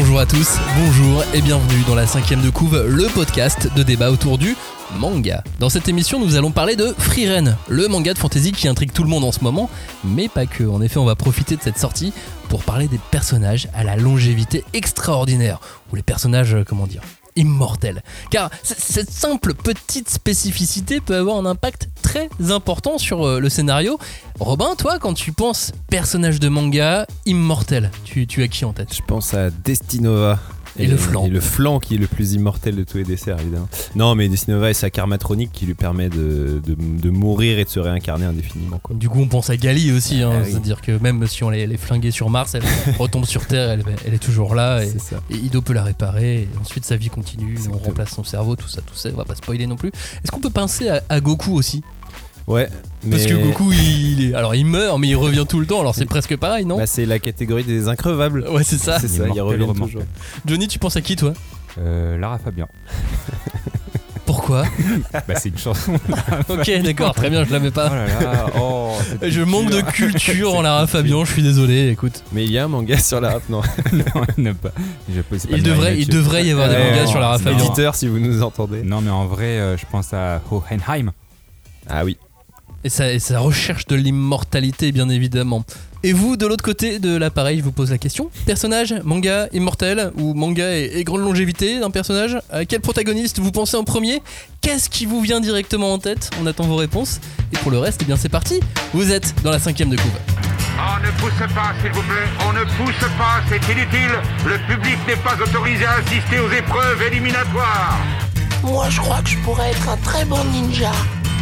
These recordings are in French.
Bonjour à tous, bonjour et bienvenue dans la cinquième de couve, le podcast de débat autour du manga. Dans cette émission, nous allons parler de Frieren, le manga de fantasy qui intrigue tout le monde en ce moment, mais pas que. En effet, on va profiter de cette sortie pour parler des personnages à la longévité extraordinaire, ou les personnages, euh, comment dire, immortels. Car cette simple petite spécificité peut avoir un impact très important sur euh, le scénario. Robin, toi, quand tu penses personnage de manga immortel, tu, tu as qui en tête? Je pense à Destinova. Et le flanc. Et le flanc qui est le plus immortel de tous les desserts, évidemment. Non, mais Destinova et sa karmatronique qui lui permet de, de, de mourir et de se réincarner indéfiniment. Quoi. Du coup, on pense à Gali aussi, hein. Ah oui. c'est-à-dire que même si on les, les flinguait sur Mars, elle retombe sur Terre, elle, elle est toujours là. Et, Ido peut la réparer, et ensuite sa vie continue, on remplace son cerveau, tout ça, tout ça, on va pas spoiler non plus. Est-ce qu'on peut penser à, à Goku aussi? Ouais, Parce mais- que Goku, il, est, alors il meurt, mais il revient tout le temps, alors c'est presque pareil, non? Bah, c'est la catégorie des increvables. Ouais, c'est ça. c'est ça, il Immortel, revient toujours. Johnny, tu penses à qui toi? Euh, Lara Fabian. Pourquoi? Bah, c'est une chanson. Ok, d'accord, très bien, je la mets Oh pas. là là, oh, Je manque de culture. en Lara Fabian, je suis désolé, écoute. Mais il y a un manga sur la rap, non? Non, il pas. Il devrait, il devrait y avoir des mangas sur Lara Fabian. Éditeur, si vous nous entendez. Non, mais en vrai, euh, je pense à Hohenheim. Ah oui. Et sa, et sa recherche de l'immortalité, bien évidemment. Et vous, de l'autre côté de l'appareil, je vous pose la question. Personnage, manga, immortel, ou manga et, et grande longévité d'un personnage À quel protagoniste vous pensez en premier? Qu'est-ce qui vous vient directement en tête? On attend vos réponses. Et pour le reste, eh bien c'est parti. Vous êtes dans la cinquième de couve. On ne pousse pas, s'il vous plaît. On ne pousse pas, c'est inutile. Le public n'est pas autorisé à assister aux épreuves éliminatoires. Moi, je crois que je pourrais être un très bon ninja.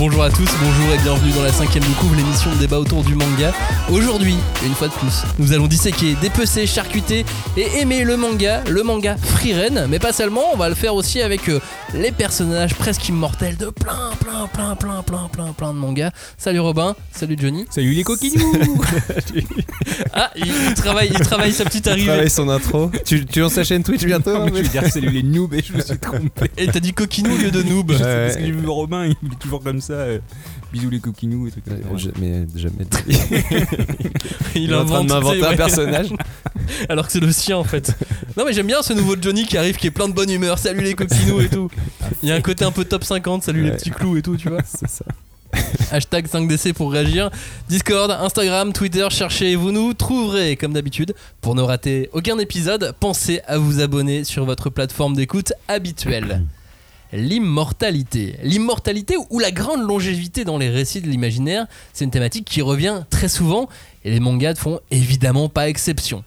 Bonjour à tous, bonjour et bienvenue dans la cinquième de couve, l'émission de débat autour du manga. Aujourd'hui, une fois de plus, nous allons disséquer, dépecer, charcuter et aimer le manga, le manga Frieren, mais pas seulement, on va le faire aussi avec euh, les personnages presque immortels de plein, plein, plein, plein, plein, plein, plein de mangas. Salut Robin, salut Johnny. Salut les coquinous Ah, il, il travaille, il travaille sa petite arrivée. Travaille son intro. tu, tu lances sa chaîne Twitch bientôt Non, mais je veux dire salut les noobs et je me suis trompé. Et t'as dit coquinou au lieu de noob. Ouais. Parce que j'ai vu Robin, il est toujours comme ça. Euh, bisous les coquinous et trucs comme ça. Mais jamais vie. Il, est en train de invente, m'inventer un personnage. Alors que c'est le sien en fait. Non mais j'aime bien ce nouveau Johnny qui arrive qui est plein de bonne humeur. Salut les coquinous et tout. Il y a un côté un peu top 50, salut les petits clous et tout, tu vois. C'est ça. Hashtag 5DC pour réagir. Discord, Instagram, Twitter, cherchez, vous nous trouverez comme d'habitude. Pour ne rater aucun épisode, pensez à vous abonner sur votre plateforme d'écoute habituelle. L'immortalité. L'immortalité ou la grande longévité dans les récits de l'imaginaire, c'est une thématique qui revient très souvent et les mangas ne font évidemment pas exception.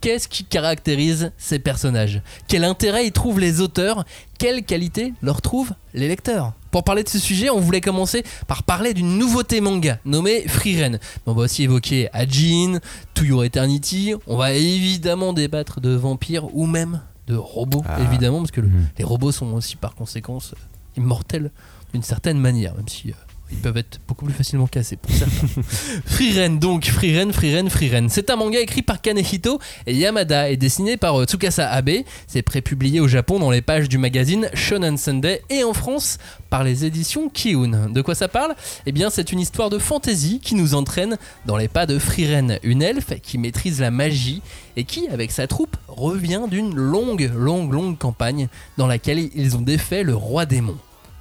Qu'est-ce qui caractérise ces personnages? Quel intérêt y trouvent les auteurs? Quelles qualités leur trouvent les lecteurs? Pour parler de ce sujet, on voulait commencer par parler d'une nouveauté manga nommée Frieren. Mais on va aussi évoquer Ajin, To Your Eternity. On va évidemment débattre de vampires ou même de robots, Ah. évidemment, parce que le- Mhm. les robots sont aussi par conséquence immortels d'une certaine manière, même si euh, ils peuvent être beaucoup plus facilement cassés pour certains. Frieren donc, Frieren, Frieren, Frieren. C'est un manga écrit par Kanehito et Yamada et dessiné par euh, Tsukasa Abe. C'est prépublié au Japon dans les pages du magazine Shonen Sunday et en France par les éditions Kiun. De quoi ça parle? Eh bien, c'est une histoire de fantasy qui nous entraîne dans les pas de Frieren, une elfe qui maîtrise la magie et qui, avec sa troupe, revient d'une longue, longue, longue campagne dans laquelle ils ont défait le roi démon.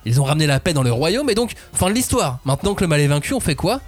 Ils ont ramené la paix dans le royaume et donc, fin de l'histoire. Maintenant que le mal est vaincu, on fait quoi?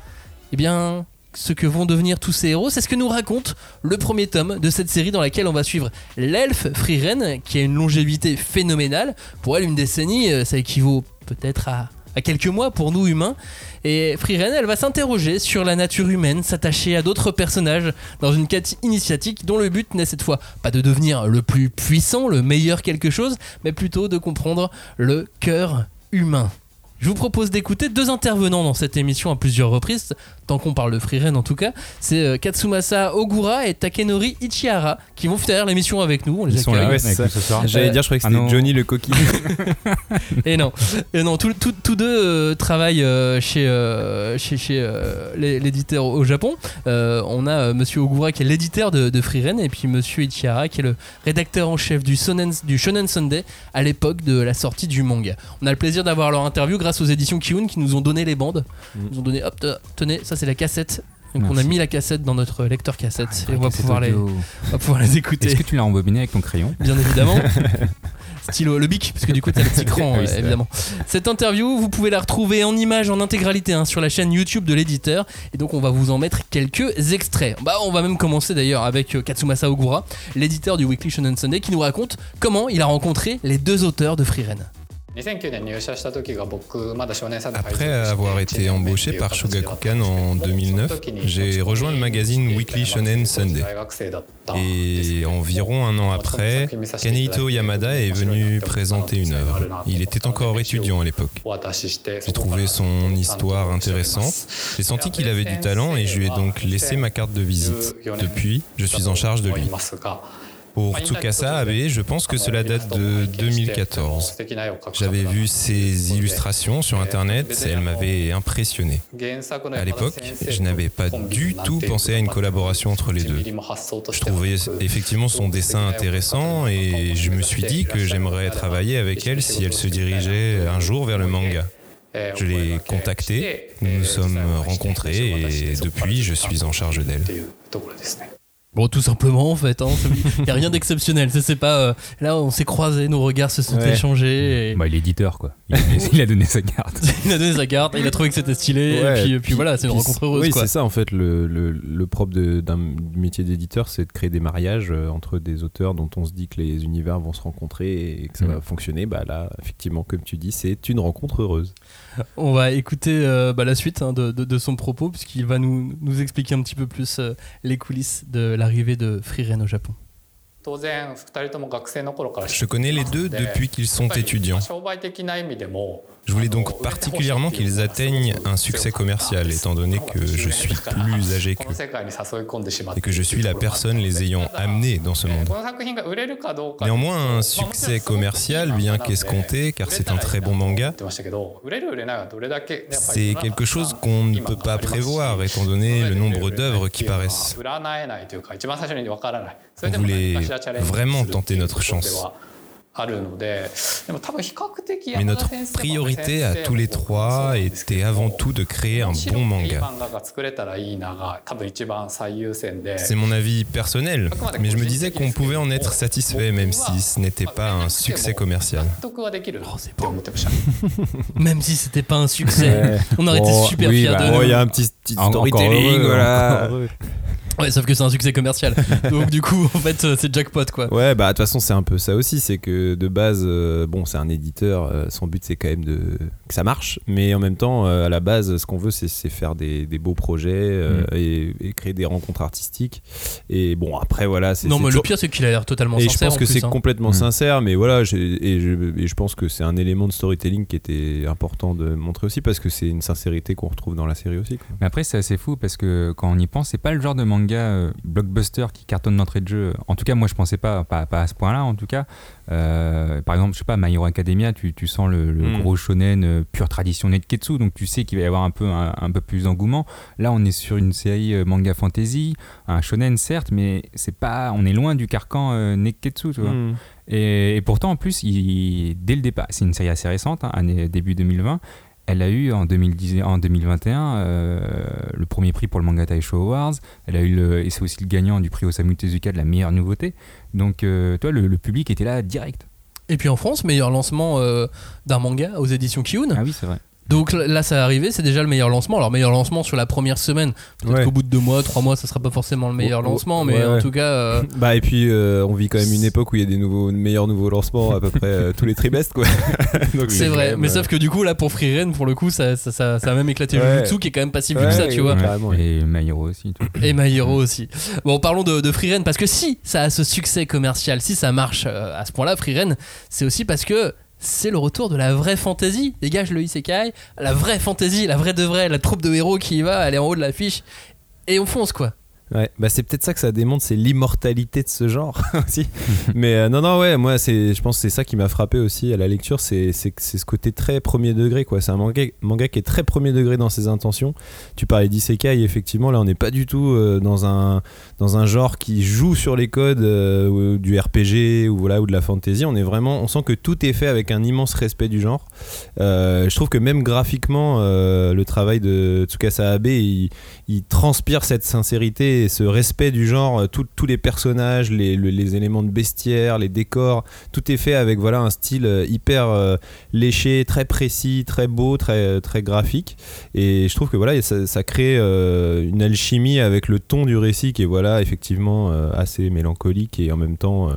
Eh bien, ce que vont devenir tous ces héros, c'est ce que nous raconte le premier tome de cette série dans laquelle on va suivre l'elfe Frieren, qui a une longévité phénoménale. Pour elle, une décennie, euh, ça équivaut peut-être à, à quelques mois pour nous humains. Et Frieren, elle va s'interroger sur la nature humaine, s'attacher à d'autres personnages dans une quête initiatique dont le but n'est cette fois pas de devenir le plus puissant, le meilleur quelque chose, mais plutôt de comprendre le cœur humain. Je vous propose d'écouter deux intervenants dans cette émission à plusieurs reprises, tant qu'on parle de Freeren en tout cas. C'est euh, Katsumasa Ogura et Takenori Ichihara qui vont faire l'émission avec nous. On les Ils sont là Ouais, c'est avec ça. nous ce soir. J'allais dire, je croyais que Ah c'était. Johnny le coquille. Et non, et non tous, tous- tous deux euh, travaillent euh, chez, euh, chez, chez euh, l'é- l'éditeur au Japon. Euh, on a euh, Monsieur Ogura qui est l'éditeur de, de Freeren et puis Monsieur Ichihara qui est le rédacteur en chef du, Sonen, du Shonen Sunday à l'époque de la sortie du manga. On a le plaisir d'avoir leur interview grâce aux éditions Kiun qui nous ont donné les bandes. Mm. Ils nous ont donné, hop, te- tenez, ça c'est la cassette. Donc on a mis la cassette dans notre lecteur cassette et on va pouvoir, les, audio. on va pouvoir les écouter. Est-ce que tu l'as embobiné avec ton crayon? Bien évidemment. Stylo, le bic, parce que du coup, t'as le petit cran, Oui, euh, évidemment. Cette interview, vous pouvez la retrouver en image en intégralité hein, sur la chaîne YouTube de l'éditeur. Et donc, on va vous en mettre quelques extraits. Bah, on va même commencer d'ailleurs avec euh, Katsumasa Ogura, l'éditeur du Weekly Shonen Sunday, qui nous raconte comment il a rencontré les deux auteurs de Freeren. Après avoir été embauché par Shogakukan en 2009, j'ai rejoint le magazine Weekly Shonen Sunday. Et environ un an après, Kanehito Yamada est venu présenter une œuvre. Il était encore étudiant à l'époque. J'ai trouvé son histoire intéressante. J'ai senti qu'il avait du talent et je lui ai donc laissé ma carte de visite. Depuis, je suis en charge de lui. Pour Tsukasa Abe, je pense que cela date de 2014. J'avais vu ses illustrations sur internet et elles m'avaient impressionné. À l'époque, je n'avais pas du tout pensé à une collaboration entre les deux. Je trouvais effectivement son dessin intéressant et je me suis dit que j'aimerais travailler avec elle si elle se dirigeait un jour vers le manga. Je l'ai contactée, nous nous sommes rencontrés et depuis je suis en charge d'elle. Bon, tout simplement, en fait. Il n'y a rien d'exceptionnel. C'est- C'est pas. euh, là, on s'est croisés, nos regards se sont Ouais. échangés. Et... Bah, il est éditeur quoi. Il a, il a donné sa carte. il a donné sa carte, il a trouvé que c'était stylé. Ouais, et puis, voilà, c'est une rencontre heureuse. Oui, quoi. c'est ça en fait. Le, le, le propre de- d'un métier d'éditeur, c'est de créer des mariages euh, entre des auteurs dont on se dit que les univers vont se rencontrer et que ça Mm. va fonctionner. Bah là, effectivement, comme tu dis, c'est une rencontre heureuse. On va écouter euh, bah, la suite hein, de, son propos, puisqu'il va nous, nous expliquer un petit peu plus euh, les coulisses de l'arrivée de Freeren au Japon. Je connais les deux depuis qu'ils sont étudiants. Je voulais donc particulièrement qu'ils atteignent un succès commercial, étant donné que je suis plus âgé qu'eux et que je suis la personne les ayant amenés dans ce monde. Néanmoins, un succès commercial, bien qu'escompté, car c'est un très bon manga, c'est quelque chose qu'on ne peut pas prévoir, étant donné le nombre d'œuvres qui paraissent. On voulait vraiment tenter notre chance? Mais notre priorité à tous les trois était avant tout de créer un bon manga. C'est mon avis personnel, mais je me disais qu'on pouvait en être satisfait même si ce n'était pas un succès commercial. Oh, c'est. Même si c'était pas un succès, on aurait été Oh, super oui, fiers bah, de Oh, nous. il y a un petit, petit En- encore storytelling, heureux, voilà. Ouais, sauf que c'est un succès commercial. Donc du coup, en fait, euh, c'est jackpot quoi. Ouais, bah de toute façon, c'est un peu ça aussi. C'est que de base, euh, bon, c'est un éditeur. euh, son but, c'est quand même de que ça marche. Mais en même temps, euh, à la base, ce qu'on veut, c'est faire des, des beaux projets euh, Mm. et, et créer des rencontres artistiques. Et bon, après, voilà. c'est Non, mais le pire, c'est qu'il a l'air totalement Et je sincère. pense en que c'est hein. complètement Mm. sincère, mais voilà, et je, et je pense que c'est un élément de storytelling qui était important de montrer aussi parce que c'est une sincérité qu'on retrouve dans la série aussi. quoi. Mais après, c'est assez fou parce que quand on y pense, c'est pas le genre de manga euh, blockbuster qui cartonne d'entrée de jeu. En tout cas, moi, je pensais pas, pas, pas à ce point-là, en tout cas. Euh, par exemple, je sais pas, My Hero Academia, tu, tu sens le, le Mm. gros shonen euh, pure tradition Netketsu, donc tu sais qu'il va y avoir un peu, un, un peu plus d'engouement. Là, on est sur une série manga fantasy, un shonen certes, mais c'est pas, on est loin du carcan euh, Netketsu, tu vois. Mm. Et, et pourtant, en plus, il, dès le départ, c'est une série assez récente, hein, année, début 2020. Elle a eu en, 2010, en 2021 euh, le premier prix pour le Manga Taisho Awards. Elle a eu le, et c'est aussi le gagnant du prix Osamu Tezuka de la meilleure nouveauté. Donc, euh, toi, le, le public était là direct. Et puis en France, meilleur lancement euh, d'un manga aux éditions Kiun. Ah oui, c'est vrai. Donc là, ça arrivé, c'est déjà le meilleur lancement. Alors, meilleur lancement sur la première semaine. Peut-être Ouais. qu'au bout de deux mois, trois mois, ça sera pas forcément le meilleur Oh, oh, lancement, mais ouais, en ouais. tout cas. euh, Bah et puis euh, on vit quand même une époque où il y a des nouveaux meilleurs nouveaux lancements à peu près euh, tous les trimestres quoi. C'est vrai, même, mais euh, sauf que du coup, là, pour Freeren, pour le coup, ça, ça, ça, ça a même éclaté Ouais. Jujutsu, qui est quand même pas si vu que ça, tu ouais, vois. Et My Hero aussi. tout. Et My Hero aussi. Bon, parlons de, de Freeren, parce que si ça a ce succès commercial, si ça marche euh, à ce point-là, Freeren, c'est aussi parce que c'est le retour de la vraie fantasy. Dégage le isekai, la vraie fantasy, la vraie de vraie, la troupe de héros qui y va, elle est en haut de l'affiche et on fonce quoi. Ouais, bah c'est peut-être ça que ça démontre, c'est l'immortalité de ce genre aussi. Mais euh, non, non, ouais, moi, c'est, je pense que c'est ça qui m'a frappé aussi à la lecture, c'est, c'est, c'est ce côté très premier degré, quoi. C'est un manga, manga qui est très premier degré dans ses intentions. Tu parlais d'isekai, effectivement, là, on n'est pas du tout euh, dans, un, dans un genre qui joue sur les codes euh, du RPG ou, voilà, ou de la fantasy. On est vraiment, on sent que tout est fait avec un immense respect du genre. Je trouve que même graphiquement, le travail de Tsukasa Abe, il, il transpire cette sincérité ce respect du genre, euh, tous les personnages, les, le- les éléments de bestiaire, les décors, tout est fait avec voilà un style euh, hyper euh, léché, très précis, très beau, très très graphique. Et je trouve que voilà, ça, crée une alchimie avec le ton du récit qui est voilà effectivement assez mélancolique et en même temps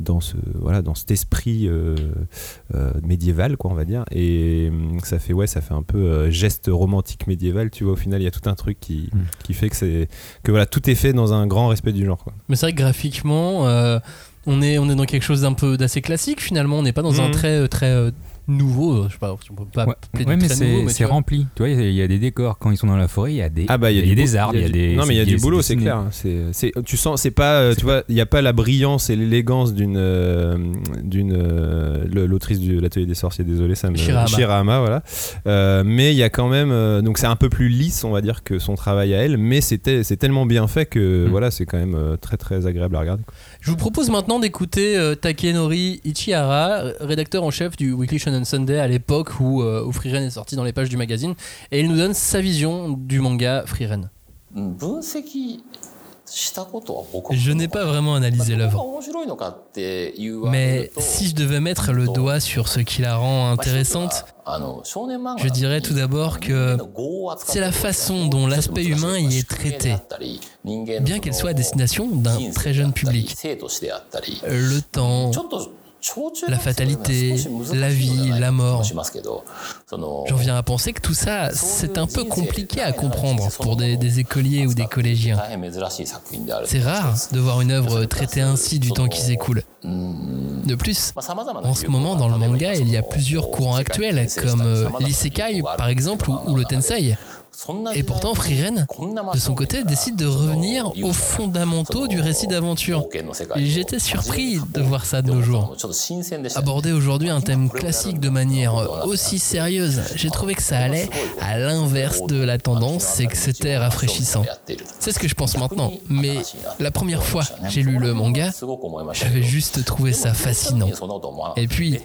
dans ce voilà dans cet esprit euh, euh, médiéval quoi on va dire et hum, ça fait ouais ça fait un peu euh, geste romantique médiéval tu vois au final il y a tout un truc qui, Mm. qui fait que c'est que voilà tout est fait dans un grand respect du genre quoi. Mais c'est vrai que graphiquement, euh, on, est, on est dans quelque chose d'un peu d'assez classique finalement. On n'est pas dans un très, euh, très euh, nouveau. euh, Je sais pas si on peut pas Ouais, appeler de ouais, mais c'est nouveau, mais c'est tu vois. rempli. Tu vois, il y a- il y, a des décors. Quand ils sont dans la forêt, il y a des, Ah bah il y a, y a des arbres, il y a des. non mais il y a du boulot c'est clair c'est tu sens c'est pas euh, tu vois il y a pas la brillance et l'élégance d'une euh, d'une euh, l'autrice de l'atelier des sorciers désolé ça me. Shirahama, voilà Euh, mais il y a quand même euh, donc c'est un peu plus lisse on va dire que son travail à elle mais c'était c'est tellement bien fait que Mm. voilà c'est quand même euh, très très agréable à regarder quoi. Je vous propose maintenant d'écouter euh, Takenori Ichihara, rédacteur en chef du Weekly Shonen Sunday à l'époque où, euh, où Frieren est sorti dans les pages du magazine. Et il nous donne sa vision du manga Frieren. Je n'ai pas vraiment analysé l'œuvre. Mais si je devais mettre le doigt sur ce qui la rend intéressante, je dirais tout d'abord que c'est la façon dont l'aspect humain y est traité. Bien qu'elle soit à destination d'un très jeune public. Le temps, la fatalité, la vie, la mort. J'en viens à penser que tout ça, c'est un peu compliqué à comprendre pour des, des écoliers ou des collégiens. C'est rare de voir une œuvre traitée ainsi du temps qui s'écoule. De plus, en ce moment dans le manga, il y a plusieurs courants actuels, comme euh, l'isekai par exemple, ou, ou le tensei. Et pourtant, Frieren, de son côté, décide de revenir aux fondamentaux du récit d'aventure. J'étais surpris de voir ça de nos jours. Aborder aujourd'hui un thème classique de manière aussi sérieuse, j'ai trouvé que ça allait à l'inverse de la tendance et que c'était rafraîchissant. C'est ce que je pense maintenant, mais la première fois que j'ai lu le manga, j'avais juste trouvé ça fascinant. Et puis,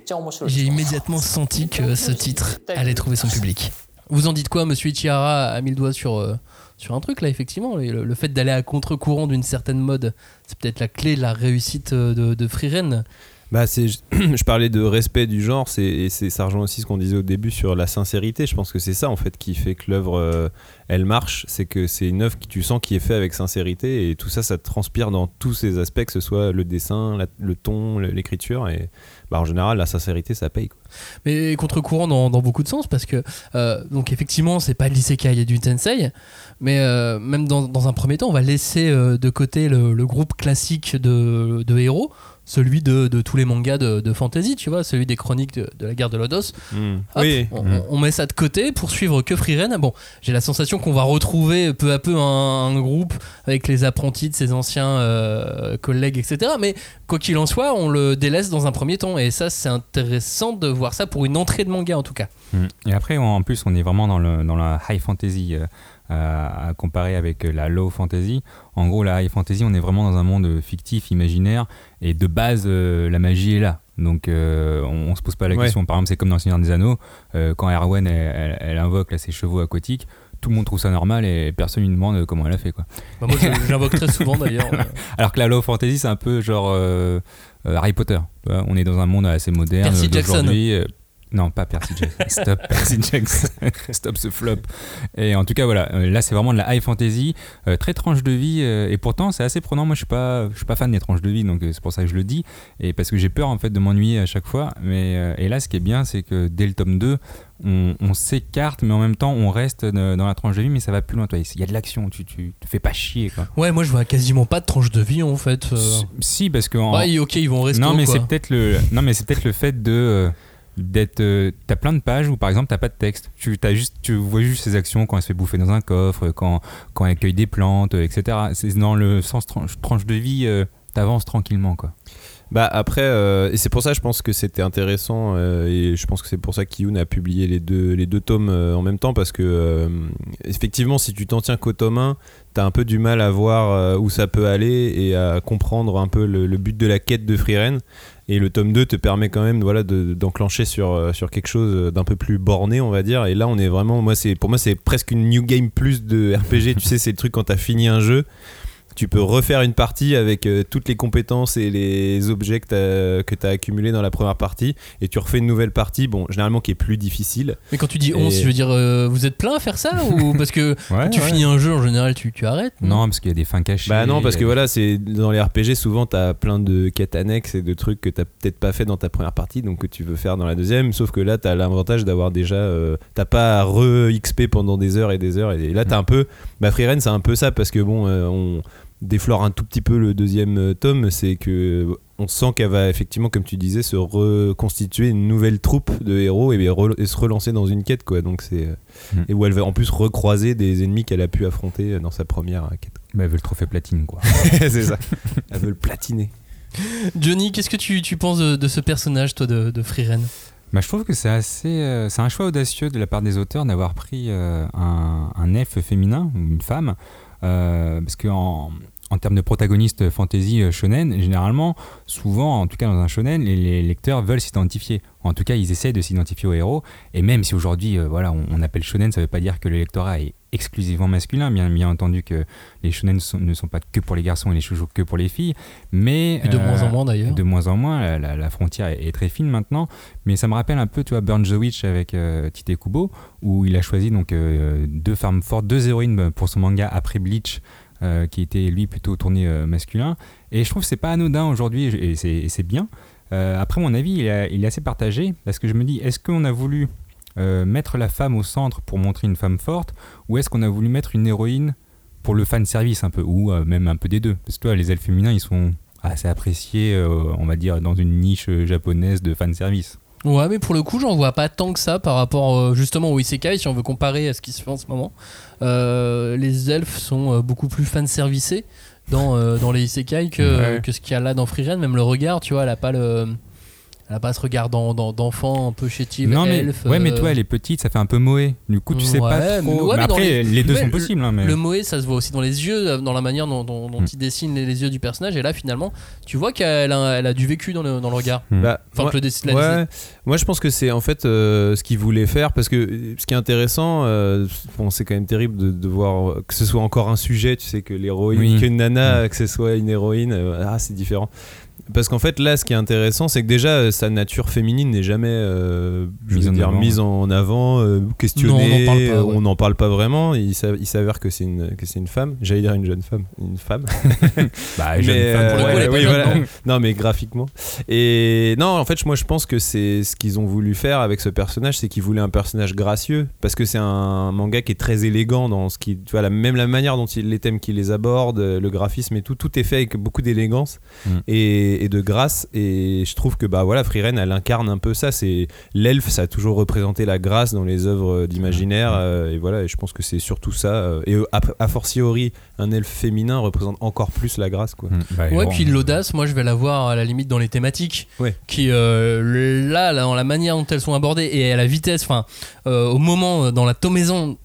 j'ai immédiatement senti que ce titre allait trouver son public. Vous en dites quoi, monsieur Ichihara a mis le doigt sur, euh, sur un truc là, effectivement. Le, fait d'aller à contre-courant d'une certaine mode, c'est peut-être la clé de la réussite euh, de, de. Bah c'est, je parlais de respect du genre, c'est, et c'est, ça rejoint aussi ce qu'on disait au début sur la sincérité. Je pense que c'est ça en fait qui fait que l'œuvre euh, elle marche, c'est que c'est une œuvre que tu sens qui est faite avec sincérité et tout ça, ça transpire dans tous ses aspects, que ce soit le dessin, le ton, l'écriture et bah, en général la sincérité ça paye. Mais contre-courant dans, dans beaucoup de sens, parce que, euh, donc effectivement, c'est pas de l'isekai et du tensei, mais euh, même dans, un premier temps, on va laisser euh, de côté le, groupe classique de héros, celui de, de tous les mangas de, de fantasy, tu vois, celui des chroniques de, de la guerre de Lodos. Hop, Oui. on, met ça de côté pour suivre que Frieren. Bon, j'ai la sensation qu'on va retrouver peu à peu un, un groupe avec les apprentis de ses anciens euh, collègues, etc. Mais quoi qu'il en soit, on le délaisse dans un premier temps. Et ça, c'est intéressant de voir ça pour une entrée de manga en tout cas. Mm. Et après, en plus, on est vraiment dans, le, dans la high fantasy euh, à, à comparer avec la low fantasy. En gros, la high fantasy, on est vraiment dans un monde fictif, imaginaire, et de base, euh, la magie est là. Donc, euh, on, on se pose pas la Ouais. question. Par exemple, c'est comme dans Le Seigneur des Anneaux, euh, quand Erwan elle, elle- elle invoque là, ses chevaux aquatiques. Tout le monde trouve ça normal et personne ne lui demande comment elle a fait quoi. Bah, moi, j'invoque très souvent d'ailleurs. euh, Alors que la low fantasy, c'est un peu genre euh, euh, Harry Potter. on est dans un monde assez moderne. Percy Jackson. Non, pas Percy Jackson. Stop Percy Jackson. Stop ce flop. Et en tout cas, voilà. euh, Là, c'est vraiment de la high fantasy, euh, très tranche de vie. euh, et pourtant, c'est assez prenant. Moi, je suis pas, je suis pas fan des tranches de vie, donc euh, c'est pour ça que je le dis. Et parce que j'ai peur en fait de m'ennuyer à chaque fois. Mais et là, ce qui est bien, c'est que dès le tome 2 on, on s'écarte, mais en même temps, on reste dans la tranche de vie, mais ça va plus loin. toi. Il y a de l'action. Tu, tu te fais pas chier, quoi. Ouais, moi je vois quasiment pas de tranche de vie en fait. Si, parce que en- Ouais, ok, ils vont rester. non mais c'est peut-être le non mais c'est peut-être le fait de d'être. euh, t'as plein de pages où par exemple t'as pas de texte. Tu, as juste, tu vois juste ses actions quand elle se fait bouffer dans un coffre, quand, quand elle cueille des plantes, etc. C'est dans le sens tranche, de vie, euh, t'avances tranquillement quoi. Bah après, euh, et c'est pour ça je pense que c'était intéressant et je pense que c'est pour ça qu'Iyun a publié les deux, les deux tomes en même temps parce que effectivement si tu t'en tiens qu'au tome 1, t'as un peu du mal à voir euh, où ça peut aller et à comprendre un peu le, but de la quête de Freeren. Et le tome 2 te permet quand même voilà, de- d'enclencher sur, euh, sur quelque chose d'un peu plus borné, on va dire. Et là, on est vraiment. Moi, c'est pour moi, c'est presque une New Game Plus de RPG. tu sais, c'est le truc quand t'as fini un jeu. Tu peux refaire une partie avec euh, toutes les compétences et les objets que tu as, accumulés dans la première partie et tu refais une nouvelle partie, bon, généralement qui est plus difficile. Mais quand tu dis 11, Et- je veux dire, euh, vous êtes plein à faire ça Ou parce que Ouais, tu ouais. finis un jeu, en général, tu, tu arrêtes Non, parce qu'il y a des fins cachées. Bah non, parce que voilà, c'est dans les RPG, souvent tu as plein de quêtes annexes et de trucs que tu peut-être pas fait dans ta première partie, donc que tu veux faire dans la deuxième. Sauf que là, tu as l'avantage d'avoir déjà. euh, t'as pas à re-XP pendant des heures et des heures. Et là, tu as un peu. Bah, Freeren, c'est un peu ça, parce que bon, euh, on déflore un tout petit peu le deuxième euh, tome, c'est que euh, on sent qu'elle va effectivement, comme tu disais, se reconstituer une nouvelle troupe de héros et, se relancer dans une quête, quoi. Donc c'est. euh, Mm. Et où elle va en plus recroiser des ennemis qu'elle a pu affronter dans sa première euh, quête. Bah, elle veut le trophée platine quoi. c'est ça. Elle veut le platiner. Johnny, qu'est-ce que tu, tu penses de, de ce personnage, toi, de, de Freeren Bah, je trouve que c'est assez, euh, un choix audacieux de la part des auteurs d'avoir pris euh, un, un elfe féminin ou une femme, euh, parce que en, en termes de protagoniste fantasy euh, shonen, généralement, souvent, en tout cas dans un shonen, les, lecteurs veulent s'identifier. En tout cas, ils essayent de s'identifier au héros. Et même si aujourd'hui, euh, voilà, on, on appelle shonen, ça ne veut pas dire que le lectorat est exclusivement masculin. Bien, bien entendu que les shonen sont- ne sont pas que pour les garçons et les shoujo que pour les filles, mais Et de euh, moins en moins, d'ailleurs. de moins en moins, la, frontière est, est très fine maintenant, mais ça me rappelle un peu, tu vois, Burn the Witch avec euh, Tite Kubo, où il a choisi donc euh, deux femmes fortes, deux héroïnes pour son manga après Bleach, euh, qui était lui plutôt tourné euh, masculin. Et je trouve que c'est pas anodin aujourd'hui, et c'est bien. Euh, après, mon avis, il, est- assez partagé, parce que je me dis, est-ce qu'on a voulu mettre la femme au centre pour montrer une femme forte, ou est-ce qu'on a voulu mettre une héroïne pour le fan service un peu, ou même un peu des deux? Parce que les elfes féminins, ils sont assez appréciés, on va dire, dans une niche japonaise de fan service. Ouais, mais pour le coup, j'en vois pas tant que ça par rapport euh, justement au Isekai, si on veut comparer à ce qui se fait en ce moment. Euh, les elfes sont euh, beaucoup plus fan-servicés dans, dans les Isekai que, Ouais. que ce qu'il y a là dans Freeren. Même le regard, tu vois, elle a pas le. Elle a pas ce regard d'en- d'en- d'enfant un peu chétif, non, mais, elfe. ouais, mais euh, toi, elle est petite, ça fait un peu moé. Du coup, tu sais Ouais, pas mais- trop. ouais, Mais après, les- les, deux sont le- possibles. hein, mais... Le moé, ça se voit aussi dans les yeux, euh, dans la manière dont, dont, dont Mm. il dessine les, les yeux du personnage. Et là, finalement, tu vois qu'elle a, elle a du vécu dans le, dans le regard. Mm. Bah, Enfin, moi, que le dessin- la moi je pense que c'est en fait euh, ce qu'il voulait faire parce que ce qui est intéressant, euh, bon, c'est quand même terrible de, de voir que ce soit encore un sujet, tu sais, que l'héroïne, Oui. que Nana, que ce soit une héroïne, euh, ah c'est différent. Parce qu'en fait là ce qui est intéressant c'est que déjà euh, sa nature féminine n'est jamais euh, je Mise veux en dire, avant, mise en avant, euh, questionnée, Non, on n'en parle pas, euh, ouais. on n'en parle pas vraiment, il s'a- il s'avère que c'est une, que c'est une femme, j'allais dire une jeune femme, une femme. Bah, jeune Mais, femme, pour ouais, oui, voilà. non non, mais graphiquement. Et non, en fait, moi, je pense que c'est ce qu'ils ont voulu faire avec ce personnage, c'est qu'ils voulaient un personnage gracieux, parce que c'est un manga qui est très élégant dans ce qui, tu vois, la, même la manière dont il, les thèmes qu'il les aborde, le graphisme et tout, tout est fait avec beaucoup d'élégance Mm. et, et de grâce. Et je trouve que bah voilà, Freeren, elle incarne un peu ça. C'est l'elfe, ça a toujours représenté la grâce dans les œuvres d'imaginaire. euh, et voilà, et je pense que c'est surtout ça. euh, et a, a fortiori, un elfe féminin représente encore plus la grâce, quoi. Mm, bah, Ouais, bon, puis l'audace, moi je vais la voir à la limite dans les thématiques. Ouais. Qui, euh, là, là, dans la manière dont elles sont abordées et à la vitesse, enfin, euh, au moment, euh, dans la tomaison,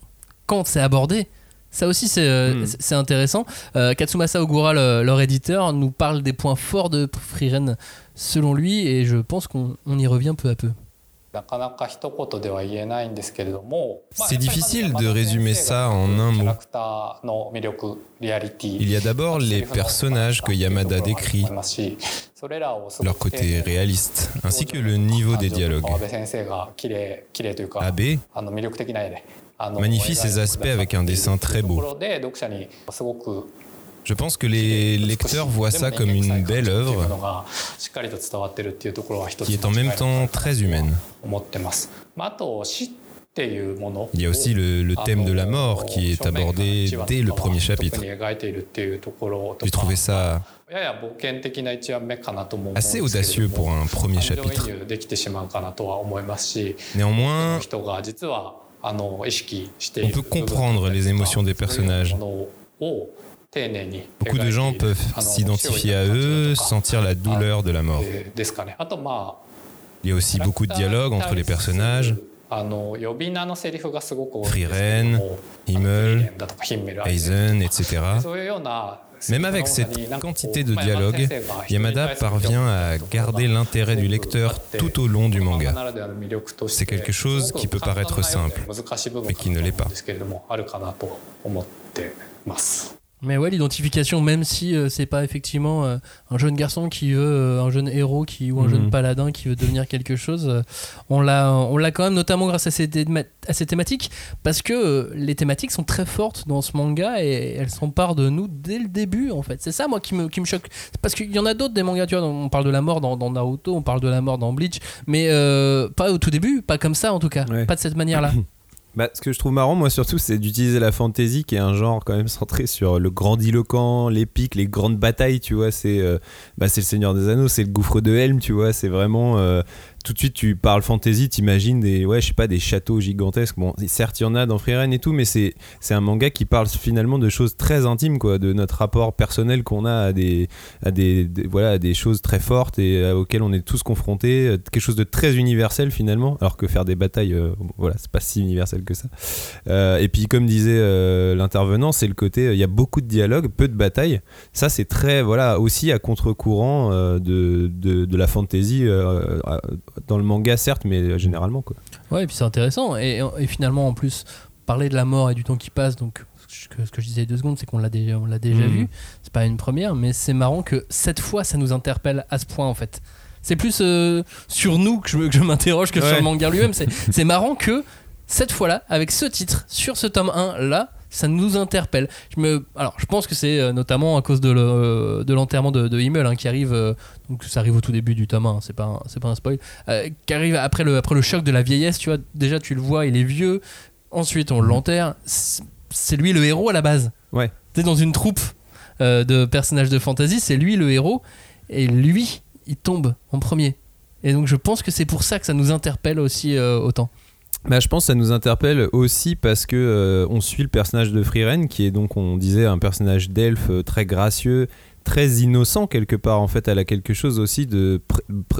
quand c'est abordé, ça aussi c'est euh, Hmm. c'est- intéressant. Euh, Katsumasa Ogura, le- leur éditeur, nous parle des points forts de Freeren selon lui et je pense qu'on on y revient peu à peu. C'est difficile de résumer ça en un mot. Il y a d'abord les personnages que Yamada décrit, leur côté réaliste, ainsi que le niveau des dialogues. Abe magnifie ces aspects avec un dessin très beau. Je pense que les lecteurs voient ça comme une belle œuvre qui est en même temps très humaine. Il y a aussi le, le thème de la mort qui est abordé dès le premier chapitre. J'ai trouvé ça assez audacieux pour un premier chapitre. Néanmoins, on peut comprendre les émotions des personnages. Beaucoup de gens peuvent s'identifier à eux, sentir la douleur de la mort. Il y a aussi beaucoup de dialogues entre les personnages. Frieren, Himmel, Eisen, etc. Même avec cette quantité de dialogue, Yamada parvient à garder l'intérêt du lecteur tout au long du manga. C'est quelque chose qui peut paraître simple, mais qui ne l'est pas. Mais ouais, l'identification, même si euh, c'est pas effectivement euh, un jeune garçon qui veut, euh, un jeune héros qui, ou un jeune Mhm. paladin qui veut devenir quelque chose, euh, on l'a, on l'a quand même notamment grâce à ces, théma- à ces thématiques, parce que les thématiques sont très fortes dans ce manga et elles s'emparent de nous dès le début en fait. C'est ça moi qui me, qui me choque, parce qu'il y en a d'autres des mangas, tu vois, on parle de la mort dans, dans Naruto, on parle de la mort dans Bleach, mais pas au tout début, pas comme ça en tout cas, Ouais. pas de cette manière-là. Bah, ce que je trouve marrant, moi, surtout, c'est d'utiliser la fantasy, qui est un genre quand même centré sur le grandiloquent, l'épique, les grandes batailles, tu vois. C'est euh, bah, le Seigneur des Anneaux, c'est le gouffre de Helm, tu vois. C'est vraiment. euh, tout de suite, tu parles fantasy, t'imagines des, ouais, je sais pas, des châteaux gigantesques. Bon, certes, il y en a dans Frieren et tout, mais c'est c'est un manga qui parle finalement de choses très intimes, quoi, de notre rapport personnel qu'on a à des, à des, voilà, à des choses très fortes et euh, auxquelles on est tous confrontés. euh, Quelque chose de très universel finalement, alors que faire des batailles, euh, voilà, c'est pas si universel que ça. Euh, et puis, comme disait l'intervenant, c'est le côté, il y a beaucoup de dialogues, peu de batailles. Ça, c'est très, voilà, aussi à contre-courant de, de, la fantasy dans le manga, certes, mais généralement, quoi. Ouais, et puis c'est intéressant. Et, et finalement, en plus, parler de la mort et du temps qui passe, donc ce que, ce que je disais il y a deux secondes, c'est qu'on l'a déjà, on l'a déjà Mhm. vu. C'est pas une première, mais c'est marrant que cette fois, ça nous interpelle à ce point, en fait. C'est plus euh, sur nous que je, me- que je m'interroge que sur le manga lui-même. C'est, c'est marrant que cette fois-là, avec ce titre, sur ce tome 1, là, ça nous interpelle. Je me, alors, je pense que c'est euh, notamment à cause de, le- de l'enterrement de, de Himmel hein, qui arrive. euh, donc, ça arrive au tout début du tome 1, c'est pas, c'est pas un spoil. euh, qui arrive après le, après le choc de la vieillesse, tu vois. Déjà, tu le vois, il est vieux. Ensuite, on l'enterre. C'est lui le héros à la base. Ouais. Tu dans une troupe euh, de personnages de fantasy, c'est lui le héros. Et lui, il tombe en premier. Et donc, je pense que c'est pour ça que ça nous interpelle aussi euh, autant. Bah, je pense que ça nous interpelle aussi parce que euh, on suit le personnage de Frieren qui est donc on disait un personnage d'elfe euh, très gracieux, très innocent quelque part en fait, elle a quelque chose aussi de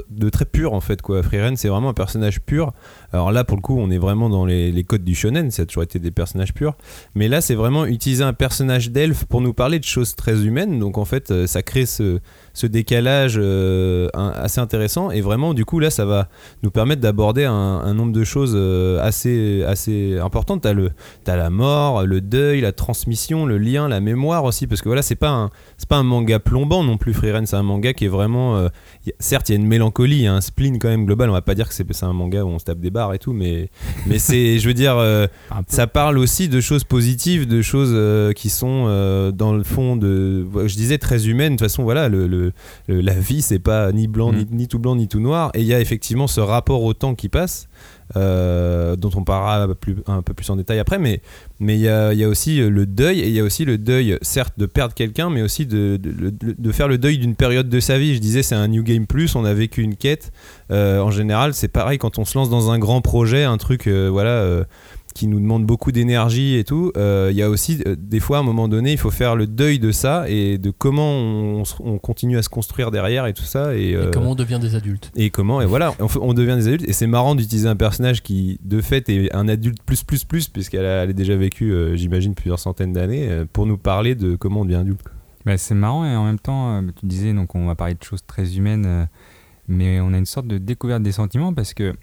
de très pur en fait quoi. C'est vraiment un personnage pur. Alors là pour le coup, on est vraiment dans les, les codes du shonen, ça a toujours été des personnages purs, mais là c'est vraiment utiliser un personnage d'elfe pour nous parler de choses très humaines. Donc en fait, euh, ça crée ce décalage euh, assez intéressant et vraiment du coup là ça va nous permettre d'aborder un, nombre de choses euh, assez, assez importantes. T'as le, t'as la mort, le deuil, la transmission, le lien, la mémoire aussi, parce que voilà, c'est pas un, c'est pas un manga plombant non plus. Frieren, c'est un manga qui est vraiment, certes, il y a une mélancolie, il y a un spleen quand même global. On va pas dire que c'est, c'est un manga où on se tape des barres et tout, mais, mais c'est, je veux dire, euh, ça parle aussi de choses positives, de choses euh, qui sont euh, dans le fond de, je disais très humaines. De toute façon, voilà, le, la vie c'est pas ni blanc, Mm. ni, ni tout blanc, ni tout noir. Et il y a effectivement ce rapport au temps qui passe, euh, dont on parlera plus, un peu plus en détail après. Mais mais il y a, y a aussi euh, le deuil, et il y a aussi le deuil, certes, de perdre quelqu'un, mais aussi de, de, faire le deuil d'une période de sa vie. Je disais, c'est un New Game Plus, on a vécu une quête. Euh, en général, c'est pareil quand on se lance dans un grand projet, un truc, voilà. Qui nous demande beaucoup d'énergie et tout, euh, il y a aussi euh, des fois à un moment donné il faut faire le deuil de ça et de comment on, continue à se construire derrière et tout ça et, Et euh, comment on devient des adultes. et comment et voilà on, devient des adultes et c'est marrant d'utiliser un personnage qui de fait est un adulte plus plus plus puisqu'elle a, elle a déjà vécu euh, j'imagine plusieurs centaines d'années euh, pour nous parler de comment on devient adulte. Bah, c'est marrant et en même temps, euh, tu disais, donc on va parler de choses très humaines, euh, mais on a une sorte de découverte des sentiments parce que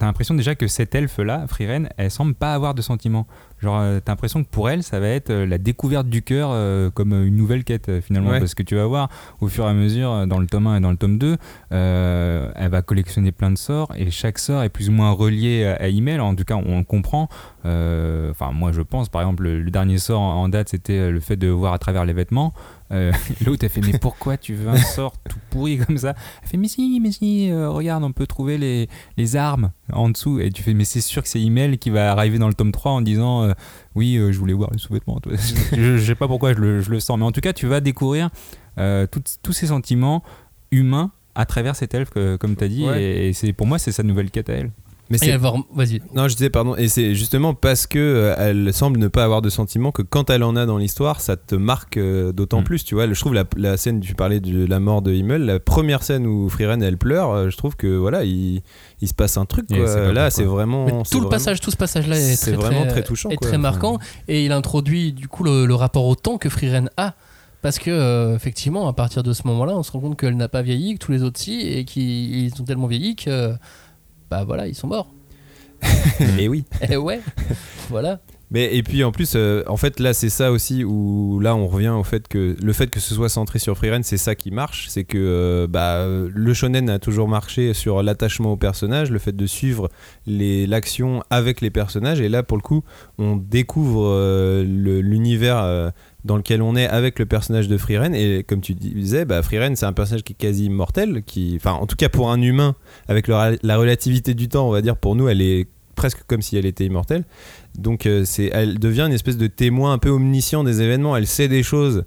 t'as l'impression déjà que cette elfe-là, Frieren, elle semble pas avoir de sentiments. Genre, euh, t'as l'impression que pour elle, ça va être euh, la découverte du cœur euh, comme une nouvelle quête finalement. Ouais. Parce que tu vas voir, au fur et à mesure, dans le tome 1 et dans le tome 2, euh, elle va collectionner plein de sorts et chaque sort est plus ou moins relié à, à email. En tout cas, on le comprend. Euh, Enfin, moi, je pense, par exemple, le, le dernier sort en, en date, c'était le fait de voir à travers les vêtements. Euh, L'autre, elle fait Mais pourquoi tu veux un sort tout pourri comme ça? Elle fait Mais si, mais si, euh, regarde, on peut trouver les, les armes en dessous. Et tu fais Mais c'est sûr que c'est Email qui va arriver dans le tome 3 en disant euh, Oui, euh, je voulais voir les sous-vêtements. je, je sais pas pourquoi je le, je le sens. Mais en tout cas, tu vas découvrir euh, tout- tous ces sentiments humains à travers cet elfe, comme tu as dit. Ouais. Et, et c'est pour moi, c'est sa nouvelle quête à elle. Mais c'est Vas-y. Non, je disais pardon, et c'est justement parce que euh, elle semble ne pas avoir de sentiments que quand elle en a dans l'histoire, ça te marque euh, d'autant Mm. plus. Tu vois, je trouve la, la scène, tu parlais de la mort de Himmel, la première scène où Frieren elle pleure, euh, je trouve que voilà, il, il se passe un truc. Quoi. Là, c'est vraiment. Mais c'est tout le vraiment- passage, tout ce passage-là est c'est très, vraiment très, très touchant, très marquant. Et il introduit du coup le, le rapport au temps que Frieren a. Parce que euh, effectivement, à partir de ce moment-là, on se rend compte qu'elle n'a pas vieilli, que tous les autres si, et qu'ils ils ont tellement vieilli que bah voilà, ils sont morts. Et oui. Et ouais, voilà. Mais et puis en plus, euh, en fait là c'est ça aussi où là on revient au fait que le fait que ce soit centré sur Freeren, c'est ça qui marche, c'est que euh, bah, le shonen a toujours marché sur l'attachement au personnage, le fait de suivre les l'action avec les personnages et là pour le coup on découvre euh, l'univers dans lequel on est avec le personnage de Freeren et comme tu disais, bah, Freeren c'est un personnage qui est quasi immortel, qui, enfin en tout cas pour un humain avec la relativité du temps, on va dire pour nous elle est presque comme si elle était immortelle. Donc euh, c'est, elle devient une espèce de témoin un peu omniscient des événements. Elle sait des choses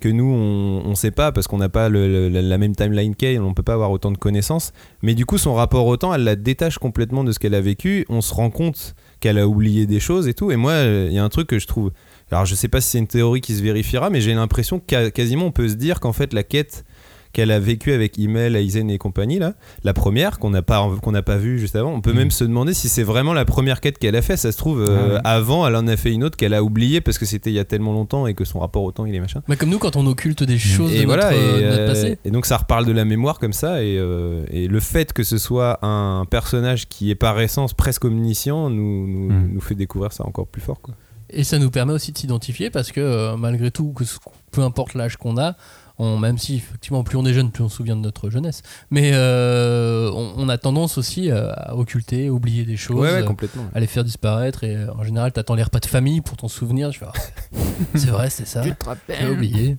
que nous on ne sait pas parce qu'on n'a pas la, même timeline qu'elle, on peut pas avoir autant de connaissances. Mais du coup son rapport au temps, elle la détache complètement de ce qu'elle a vécu. On se rend compte qu'elle a oublié des choses et tout. Et moi, euh, il y a un truc que je trouve. Alors je sais pas si c'est une théorie qui se vérifiera, mais j'ai l'impression que quasiment on peut se dire qu'en fait la quête qu'elle a vécue avec Email, Aizen et compagnie là, la première qu'on n'a pas qu'on n'a pas vue juste avant, on peut Mhm. même se demander si c'est vraiment la première quête qu'elle a fait. Ça se trouve euh, Ah ouais. avant, elle en a fait une autre qu'elle a oubliée parce que c'était il y a tellement longtemps et que son rapport au temps il est machin. Mais comme nous, quand on occulte des choses Et de, voilà, notre, et, de notre euh, passé. et donc ça reparle de la mémoire comme ça, et, euh, et le fait que ce soit un personnage qui est par essence presque omniscient nous, nous, Mm. nous fait découvrir ça encore plus fort. Quoi. Et ça nous permet aussi de s'identifier parce que euh, malgré tout, que peu importe l'âge qu'on a, on, même si effectivement plus on est jeune, plus on se souvient de notre jeunesse, mais euh, on, on a tendance aussi euh, à occulter, oublier des choses, Ouais, ouais, complètement. à les faire disparaître. Et en général, t'attends les repas de famille pour t'en souvenir. Je ah, c'est vrai, c'est ça. J'ai oublié.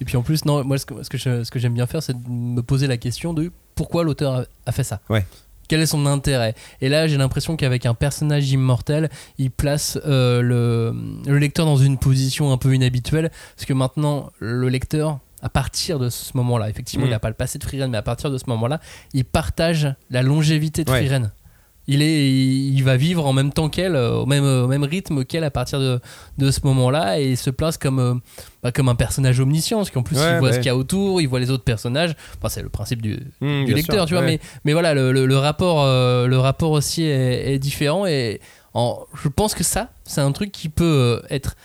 Et puis en plus, non, moi ce que, ce j'aime bien faire, c'est de me poser la question de pourquoi l'auteur a, a fait ça. Ouais. Quel est son intérêt Et là, j'ai l'impression qu'avec un personnage immortel, il place euh, le, le lecteur dans une position un peu inhabituelle, parce que maintenant, le lecteur, à partir de ce moment-là, effectivement, Mm. il n'a pas le passé de Freeren, mais à partir de ce moment-là, il partage la longévité de Ouais. Freeren. Il, est, il, va vivre en même temps qu'elle, euh, au même, au même rythme qu'elle à partir de, de ce moment-là, et il se place comme, euh, bah, comme un personnage omniscient, parce qu'en plus, Ouais, il voit ouais. ce qu'il y a autour, il voit les autres personnages. Enfin, c'est le principe du, Mm, du lecteur, sûr, tu vois. ouais. Mais, mais voilà, le, le- le rapport, euh, le rapport aussi est, est différent. Et en, je pense que ça, c'est un truc qui peut euh, être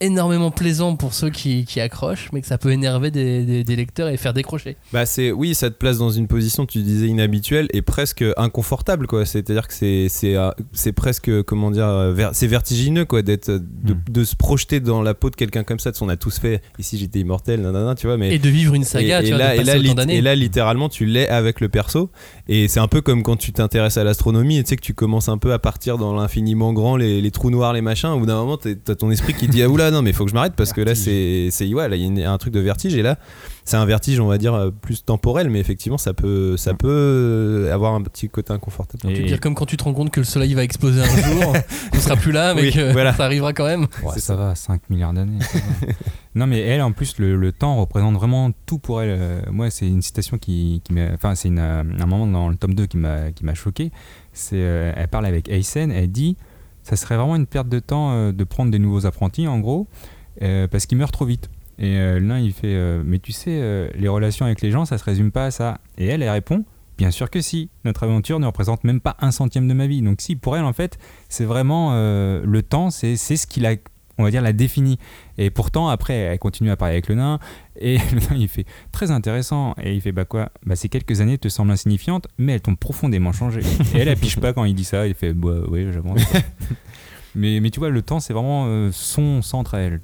énormément plaisant pour ceux qui, qui accrochent, mais que ça peut énerver des, des- des lecteurs et faire décrocher. Bah c'est oui, ça te place dans une position, tu disais inhabituelle et presque inconfortable quoi. C'est-à-dire que c'est c'est euh, c'est presque comment dire, euh, ver- c'est vertigineux quoi d'être de, Mm. de se projeter dans la peau de quelqu'un comme ça. On a tous fait. Ici j'étais immortel, nanana, tu vois. Mais Et de vivre une saga, et, tu et vois, là, de et, là, et là, littéralement, tu l'es avec le perso. Et c'est un peu comme quand tu t'intéresses à l'astronomie et tu sais que tu commences un peu à partir dans l'infiniment grand, les, les trous noirs, les machins. Au bout d'un moment, t'as ton esprit qui dit Ah oula, non, mais faut que je m'arrête parce que là, c'est. c'est- Ouais, là, il y a un truc de vertige. Et là, c'est un vertige, on va dire, euh, plus temporel, mais effectivement, ça peut, ça peut euh, avoir un petit côté inconfortable. Tu veux Et- dire comme quand tu te rends compte que le soleil va exploser un jour, qu'on sera plus là, mais Oui, que voilà. ça arrivera quand même. Ouais, ça, va, 5 milliards d'années. non, mais elle, en plus, le, le temps représente vraiment tout pour elle. Euh, moi, c'est une citation qui, qui m'a. Enfin, c'est une, un moment dans le tome 2 qui m'a qui m'a choqué. C'est, euh, elle parle avec Aysen, elle dit ça serait vraiment une perte de temps euh, de prendre des nouveaux apprentis, en gros, euh, parce qu'ils meurent trop vite. Et euh, l'un, il fait euh, Mais tu sais, euh, les relations avec les gens, ça se résume pas à ça. Et elle, elle répond Bien sûr que si. Notre aventure ne représente même pas un centième de ma vie. Donc, si, pour elle, en fait, c'est vraiment le temps, c'est ce qui la, on va dire, la définit. Et pourtant, après, elle continue à parler avec le nain. Et le nain, il fait très intéressant. Et il fait Bah quoi? Bah, ces quelques années te semblent insignifiantes, mais elles t'ont profondément changé. Et elle, elle piche pas quand il dit ça. Il fait Bah, oui, j'avance. mais, mais tu vois, le temps, c'est vraiment euh, son centre à elle.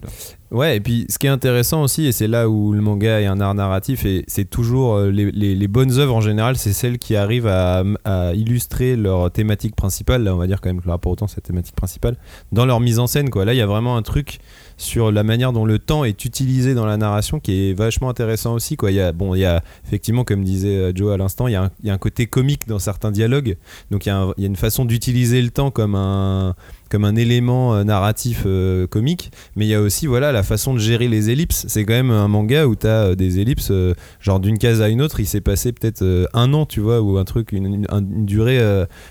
Ouais, et puis ce qui est intéressant aussi, et c'est là où le manga est un art narratif, et c'est toujours euh, les, bonnes œuvres en général, c'est celles qui arrivent à, à illustrer leur thématique principale. Là, on va dire quand même que le rapport au temps, c'est la thématique principale, dans leur mise en scène. Quoi. Là, il y a vraiment un truc sur la manière dont le temps est utilisé dans la narration qui est vachement intéressant aussi. Quoi. Il y a, bon, il y a effectivement, comme disait euh, Joe à l'instant, il y, a un- il y a un côté comique dans certains dialogues. Donc il y a, il y a une façon d'utiliser le temps comme un, comme un élément euh, narratif euh, comique, mais il y a aussi voilà la façon de gérer les ellipses. C'est quand même un manga où tu as des ellipses, genre d'une case à une autre, il s'est passé peut-être un an, tu vois, ou un truc, une, une- un- une durée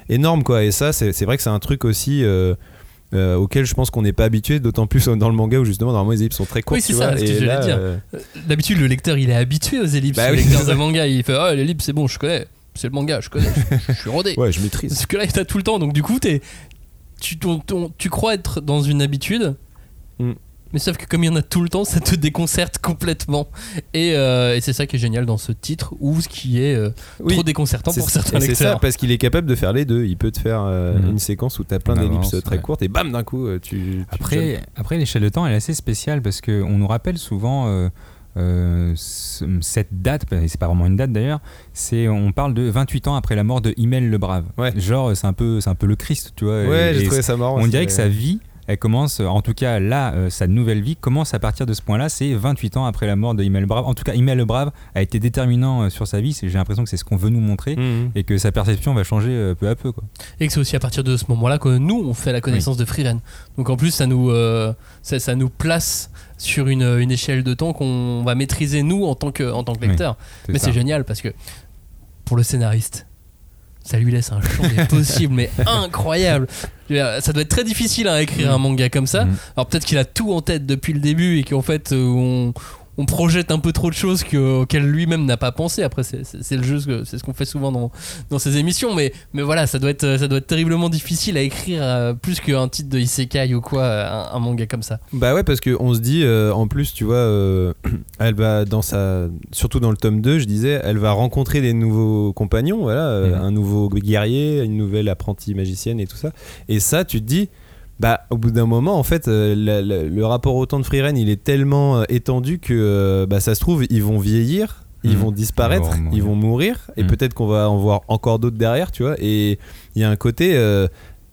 énorme, quoi. Et ça, c'est vrai que c'est un truc aussi. Euh, auquel je pense qu'on n'est pas habitué, d'autant plus dans le manga où justement normalement les ellipses sont très courtes. Oui, c'est ça, vois, ce que là, dire. euh, D'habitude, le lecteur, il est habitué aux ellipses. Bah le oui, lecteur de manga, il fait Ah, l'ellipse, c'est bon, je connais. C'est le manga, je connais. Je, je suis rodé. ouais, je maîtrise. Parce que là, t'as tout le temps. Donc, du coup, t'es- tu, ton- ton- tu crois être dans une habitude. Mm. Mais sauf que comme il y en a tout le temps, ça te déconcerte complètement. Et, euh, et c'est ça qui est génial dans ce titre, ou ce qui est euh, Oui. trop déconcertant pour certains et C'est ça, lecteurs. parce qu'il est capable de faire les deux. Il peut te faire euh, Mhm. une séquence où tu as plein En d'ellipses très ouais. courtes et bam, d'un coup, tu. tu. Après, après l'échelle de temps elle est assez spéciale parce qu'on nous rappelle souvent euh, euh, ce- cette date, et c'est pas vraiment une date d'ailleurs, c'est on parle de 28 ans après la mort de Himmel le Brave. Ouais. Genre c'est un peu c'est un peu le Christ, tu vois. Ouais, j'ai trouvé ça marrant. on aussi, dirait que sa vie, elle commence, en tout cas là, euh, sa nouvelle vie commence à partir de ce point-là, c'est 28 ans après la mort de Himmel le Brave. En tout cas, Himmel le Brave a été déterminant euh, sur sa vie, j'ai l'impression que c'est ce qu'on veut nous montrer. Mhm. Et que sa perception va changer euh, peu à peu. Quoi. Et que c'est aussi à partir de ce moment-là que nous, on fait la connaissance de Freeren. Donc en plus, ça nous, ça, ça nous place sur une, une échelle de temps qu'on va maîtriser nous en tant que, en tant que Oui, lecteur. Mais c'est génial parce que pour le scénariste, ça lui laisse un champ des possibles, mais incroyable. Ça doit être très difficile à écrire un manga comme ça. Mhm. Alors peut-être qu'il a tout en tête depuis le début et qu'en fait euh, on, on projette un peu trop de choses que- auxquelles lui-même n'a pas pensé. Après c'est- le jeu, c'est ce qu'on fait souvent dans, dans ces émissions, mais, mais voilà, ça doit, être, ça doit être terriblement difficile à écrire euh, plus qu'un titre de Isekai ou quoi, un, un manga comme ça. Bah ouais, parce qu'on se dit, euh, en plus, tu vois, euh, elle va dans sa. Surtout dans le tome 2, je disais, elle va rencontrer des nouveaux compagnons, voilà, Mhm. un nouveau guerrier, une nouvelle apprentie magicienne et tout ça. Et ça, tu te dis. Bah, au bout d'un moment, en fait, euh, la- la- le rapport au temps de Freeren, il est tellement euh, étendu que, euh, bah, ça se trouve, ils vont vieillir, ils Mhm. vont disparaître, Ils vont mourir. ils vont mourir, et Mhm. peut-être qu'on va en voir encore d'autres derrière, tu vois. Et il y a un côté,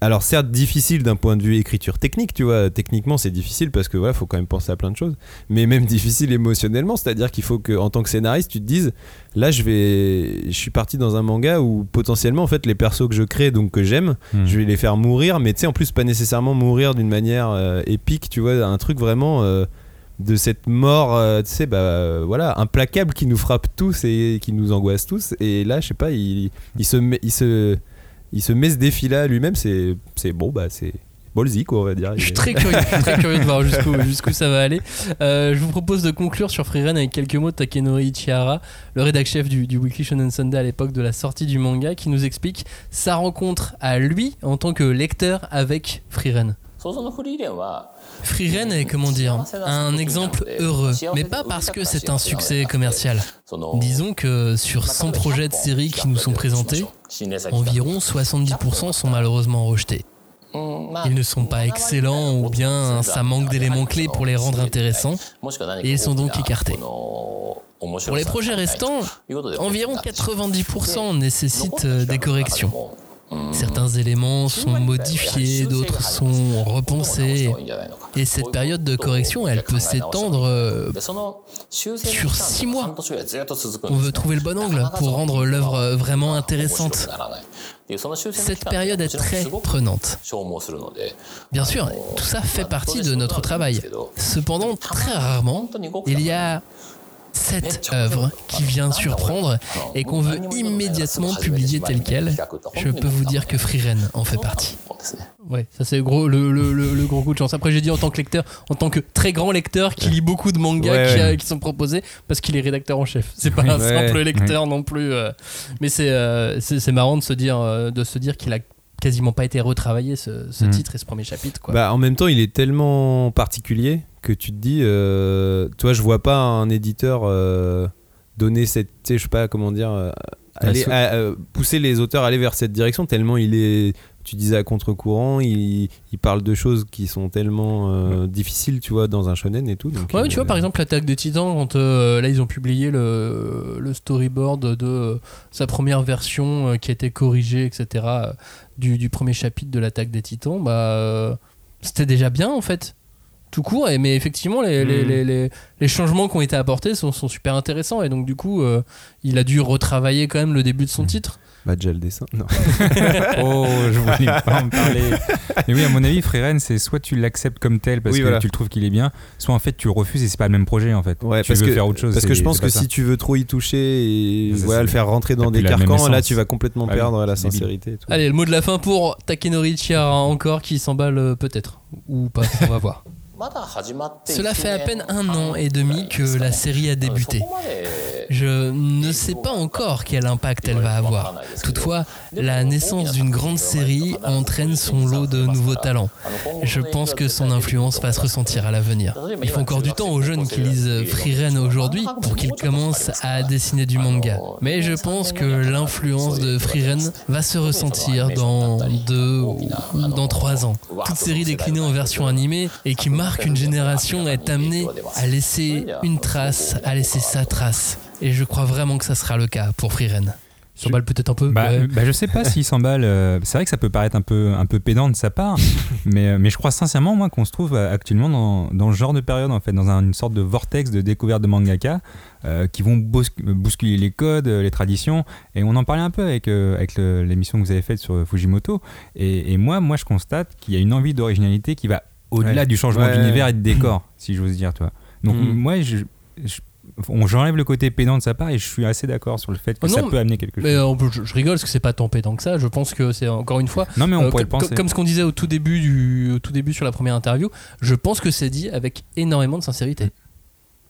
alors certes difficile d'un point de vue écriture technique, tu vois, techniquement c'est difficile parce que voilà, faut quand même penser à plein de choses, mais même difficile émotionnellement, c'est-à-dire qu'il faut que en tant que scénariste, tu te dises là je vais je suis parti dans un manga où potentiellement en fait les persos que je crée donc que j'aime, Mhm. je vais les faire mourir, mais tu sais en plus pas nécessairement mourir d'une manière euh, épique, tu vois, un truc vraiment euh, de cette mort, euh, tu sais, bah voilà, implacable qui nous frappe tous et qui nous angoisse tous. Et là, je sais pas, il, il se met, il se, il se met ce défi-là lui-même. C'est, c'est bon, bah c'est ballsy quoi, on va dire. Je suis très curieux, de voir jusqu'où ça va aller. Euh, je vous propose de conclure sur Freeren avec quelques mots de Takenori Ichihara, le rédac chef du, du Weekly Shonen Sunday à l'époque de la sortie du manga, qui nous explique sa rencontre à lui en tant que lecteur avec Freeren. Freeren est, comment dire, un exemple heureux, mais pas parce que c'est un succès commercial. Disons que sur 100 projets de série qui nous sont présentés, environ 70% sont malheureusement rejetés. Ils ne sont pas excellents ou bien ça manque d'éléments clés pour les rendre intéressants et ils sont donc écartés. Pour les projets restants, environ 90% nécessitent euh, des corrections. Certains éléments sont modifiés, d'autres sont repensés. Et cette période de correction, elle peut s'étendre euh, sur 6 mois. On veut trouver le bon angle pour rendre l'œuvre euh, vraiment intéressante. Cette période est très prenante. Bien sûr, tout ça fait partie de notre travail. Cependant, très rarement, il y a cette œuvre qui vient surprendre et qu'on veut immédiatement publier telle qu'elle. Je peux vous dire que Freeren en fait partie. Ouais, ça c'est gros, le, le- le- le gros coup de chance. Après, j'ai dit en tant que lecteur, en tant que très grand lecteur qui lit beaucoup de mangas Ouais, qui, ouais. a- qui sont proposés parce qu'il est rédacteur en chef. C'est pas un Ouais. simple lecteur non plus. euh. Mais c'est euh, c'est marrant de se dire, euh, de se dire qu'il a quasiment pas été retravaillé ce, ce Mm. titre et ce premier chapitre. Quoi. Bah, en même temps, il est tellement particulier que tu te dis, euh, toi, je vois pas un éditeur euh, donner cette, je sais pas comment dire, euh, aller, so- à- euh, pousser les auteurs à aller vers cette direction tellement il est. tu disais à contre-courant, il, il parle de choses qui sont tellement euh, difficiles, tu vois, dans un shonen et tout. Donc, Ouais, euh, tu vois, par exemple, l'attaque des titans, quand euh, là ils ont publié le, le storyboard de euh, sa première version qui a été corrigée, etc., du, du premier chapitre de l'attaque des titans, bah, c'était déjà bien en fait. Tout court, et, mais effectivement, les, les, les, les- les changements qui ont été apportés sont, sont super intéressants, et donc du coup, euh, il a dû retravailler quand même le début de son titre. Bah, déjà le dessin. Non. Oh, je voulais pas en parler. Mais oui, à mon avis, Freeren, c'est soit tu l'acceptes comme tel parce Oui, que voilà. tu le trouves qu'il est bien, soit en fait tu le refuses et c'est pas le même projet en fait. Ouais, tu parce veux que, faire autre chose. Parce que je pense que ça. si tu veux trop y toucher et Ça, voilà, le faire rentrer dans des carcans, là tu vas complètement Ah oui, perdre la sincérité. et tout. Allez, le mot de la fin pour Takenori Chiara encore qui s'emballe euh, peut-être, ou pas, on va voir. Cela fait à peine un an et demi que la série a débuté. Je ne sais pas encore quel impact elle va avoir. Toutefois, la naissance d'une grande série entraîne son lot de nouveaux talents. Je pense que son influence va se ressentir à l'avenir. Il faut encore du temps aux jeunes qui lisent Freeren aujourd'hui pour qu'ils commencent à dessiner du manga. Mais je pense que l'influence de Freeren va se ressentir dans deux ou dans trois ans. Toute série déclinée en version animée et qui marque une génération est amenée à laisser une trace, à laisser sa trace. Et je crois vraiment que ça sera le cas pour Freeren. S'emballe peut-être un peu Bah, ouais. bah, je sais pas s'il s'emballe. euh, c'est vrai que ça peut paraître un peu, un peu pédant de sa part, mais, euh, mais je crois sincèrement moi qu'on se trouve euh, actuellement dans, dans ce genre de période en fait, dans un- une sorte de vortex de découverte de mangaka euh, qui vont bous- bousculer les codes, les traditions. Et on en parlait un peu avec, euh, avec l'émission que vous avez faite sur Fujimoto. Et, et moi, moi, je constate qu'il y a une envie d'originalité qui va au-delà Ouais. du changement Ouais. d'univers et de décor, si j'ose dire, toi. Donc Mm. moi, je, je- on- j'enlève le côté pédant de sa part et je suis assez d'accord sur le fait que Oh ça peut amener quelque chose. Mais euh, je, rigole parce que c'est pas tant pédant que ça. Je pense que c'est encore une fois. Non, mais on euh, pourrait le penser. co- Comme ce qu'on disait au tout début du, au tout début sur la première interview, je pense que c'est dit avec énormément de sincérité.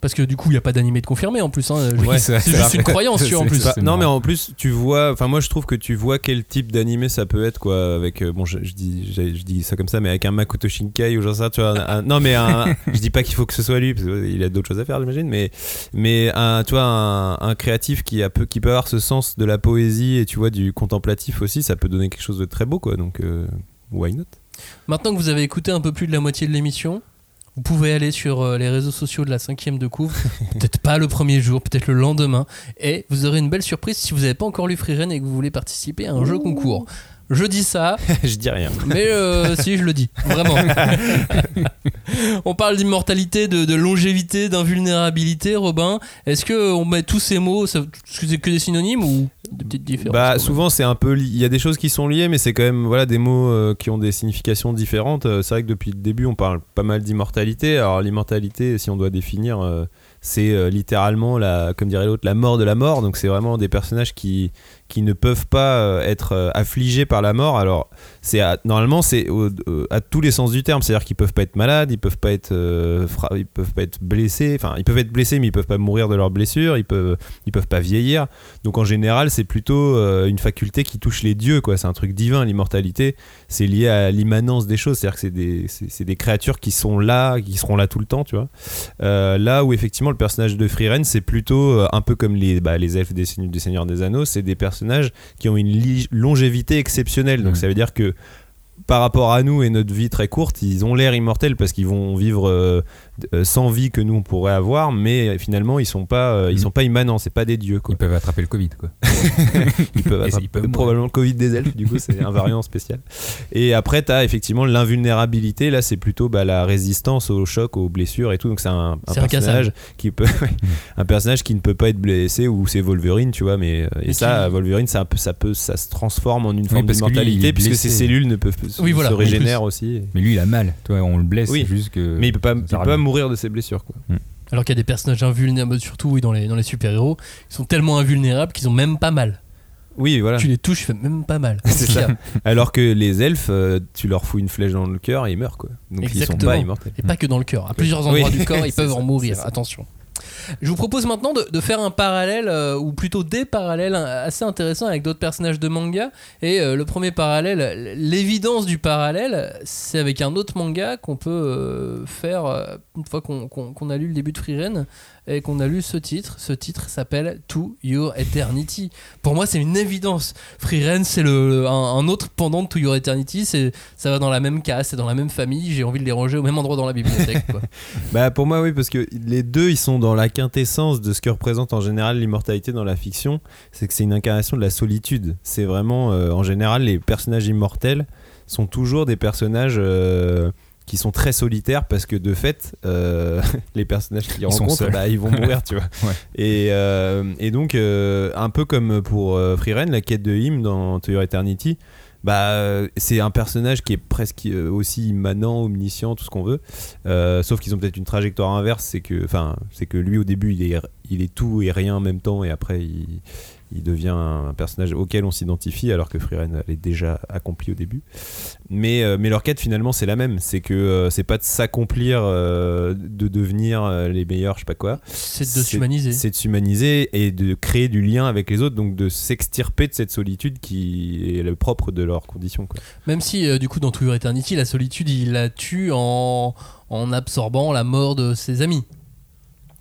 Parce que du coup, il n'y a pas d'animé de confirmé en plus. hein. C'est- juste une croyance, tu en plus. non, mais en plus, tu vois, enfin, moi je trouve que tu vois quel type d'animé ça peut être, quoi. Avec, euh, bon, je, je dis, je, je dis ça comme ça, mais avec un Makoto Shinkai ou genre ça, tu vois. un- un- non, mais un, je dis pas qu'il faut que ce soit lui, parce qu'il a d'autres choses à faire, j'imagine, mais, mais un, tu vois, un, un créatif qui, a peu, qui peut avoir ce sens de la poésie et tu vois, du contemplatif aussi, ça peut donner quelque chose de très beau, quoi. Donc, euh, why not? Maintenant que vous avez écouté un peu plus de la moitié de l'émission, vous pouvez aller sur euh, les réseaux sociaux de la cinquième de couvre, peut-être pas le premier jour, peut-être le lendemain, et vous aurez une belle surprise si vous n'avez pas encore lu Freeren et que vous voulez participer à un jeu concours. Je dis ça, Je dis rien. mais euh, si je le dis, vraiment. on parle d'immortalité, de, de longévité, d'invulnérabilité, Robin. Est-ce que on met tous ces mots, c'est que des synonymes ou des petites différences Bah souvent c'est un peu il y a des choses qui sont liées mais c'est quand même voilà des mots euh, qui ont des significations différentes. Euh, c'est vrai que depuis le début on parle pas mal d'immortalité. Alors l'immortalité si on doit définir euh, c'est littéralement la comme dirait l'autre la mort de la mort. Donc c'est vraiment des personnages qui qui ne peuvent pas euh, être euh, affligés par la mort. Alors c'est normalement c'est euh, à tous les sens du terme, c'est-à-dire qu'ils peuvent pas être malades, ils peuvent pas être ils peuvent pas être blessés, enfin ils peuvent être blessés mais ils peuvent pas mourir de leurs blessures, ils peuvent ils peuvent pas vieillir. Donc en général, c'est plutôt une faculté qui touche les dieux. C'est un truc divin, l'immortalité. C'est lié à l'immanence des choses, c'est-à-dire que c'est des, des créatures qui sont là, qui seront là tout le temps, tu vois. Là où effectivement le personnage de Freeren, c'est plutôt un peu comme les, bah, les elfes des, des Seigneurs des Anneaux, c'est des personnages qui ont une longévité exceptionnelle. Donc ça veut dire que par rapport à nous et notre vie très courte, ils ont l'air immortels parce qu'ils vont vivre euh, sans vie que nous on pourrait avoir, mais euh, finalement ils sont pas, euh, ils Mhm. sont pas immanents, c'est pas des dieux quoi. Ils peuvent attraper le Covid, quoi. Ils peuvent attraper ils peuvent mourir. probablement le Covid des elfes, du coup c'est un variant spécial. Et après tu as effectivement l'invulnérabilité, là c'est plutôt bah, la résistance au choc, aux blessures et tout. Donc c'est un, personnage qui peut, un personnage qui ne peut pas être blessé ou c'est Wolverine, tu vois. Mais euh, et Et ça, qui- Wolverine, ça peut, ça peut, ça se transforme en une forme d'immortalité est puisque ses cellules ne peuvent se, Oui, voilà, se plus. régénèrent aussi. Mais lui, il a mal. Toi, on le blesse, Oui. juste que. Mais il peut pas, il ça peut pas revient. Mourir de ses blessures, quoi. Alors qu'il y a des personnages invulnérables, surtout oui, dans les, dans les super-héros, ils sont tellement invulnérables qu'ils ont même pas mal. Oui, voilà. Tu les touches, font même pas mal. C'est Qu'est-ce qu'il y a Alors que les elfes, euh, tu leur fous une flèche dans le cœur et ils meurent, quoi. Donc ils sont Exactement. pas immortels. Et pas que dans le cœur. À plusieurs endroits Oui, du corps, ils peuvent ça, en mourir. ça. Attention. Je vous propose maintenant de, faire un parallèle, euh, ou plutôt des parallèles assez intéressants avec d'autres personnages de manga. Et euh, le premier parallèle, l'évidence du parallèle, c'est avec un autre manga qu'on peut euh, faire une fois qu'on a lu le début de Frieren et qu'on a lu ce titre. Ce titre s'appelle To Your Eternity. Pour moi, c'est une évidence. Frieren, c'est le, un, autre pendant de To Your Eternity. C'est, ça va dans la même case, c'est dans la même famille. J'ai envie de les ranger au même endroit dans la bibliothèque. Bah pour moi oui parce que les deux ils sont dans la quintessence de ce que représente en général l'immortalité dans la fiction, c'est que c'est une incarnation de la solitude. C'est vraiment euh, en général les personnages immortels sont toujours des personnages euh, qui sont très solitaires parce que de fait euh, les personnages qu'ils rencontrent bah, ils vont mourir tu vois. Ouais. Et, euh, et donc euh, un peu comme pour euh, Frieren la quête de Him dans To Your Eternity bah, c'est un personnage qui est presque aussi immanent, omniscient, tout ce qu'on veut. Sauf qu'ils ont peut-être une trajectoire inverse, c'est que, enfin, c'est que lui au début il est, il est tout et rien en même temps, et après il, il devient un personnage auquel on s'identifie, alors que Frieren elle est déjà accompli au début. Mais, euh, mais leur quête finalement c'est la même, c'est que euh, c'est pas de s'accomplir, euh, de devenir les meilleurs, je sais pas quoi. C'est de s'humaniser. C'est de s'humaniser et de créer du lien avec les autres, donc de s'extirper de cette solitude qui est le propre de leurs conditions. Quoi. Même si, du coup, dans Your Eternity, la solitude, il la tue en, en absorbant la mort de ses amis.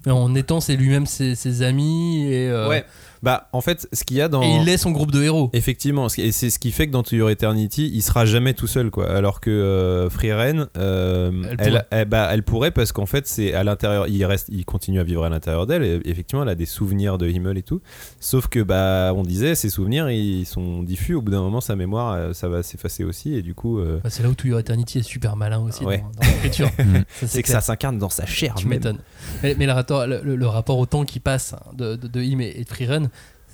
En étant c'est lui-même ses, ses amis et, euh, Bah, en fait, ce qu'il y a dans. et il est son groupe de héros. Effectivement, et c'est ce qui fait que dans To Your Eternity, il sera jamais tout seul, quoi. Alors que euh, Frieren, euh, Elle elle, pourrait. elle- bah, elle pourrait parce qu'en fait, c'est à l'intérieur, il reste, il continue à vivre à l'intérieur d'elle. Et effectivement, elle a des souvenirs de Himmel et tout. Sauf que, bah, on disait, ces souvenirs, ils sont diffus. Au bout d'un moment, sa mémoire, euh, ça va s'effacer aussi, et du coup, euh, Bah, c'est là où To Your Eternity est super malin aussi Ouais. dans, dans l'écriture. C'est que ça s'incarne dans sa chair. Tu m'étonnes. Mais, mais le, rapport, le, le- le rapport au temps qui passe de, de, de Him et, et de Freerun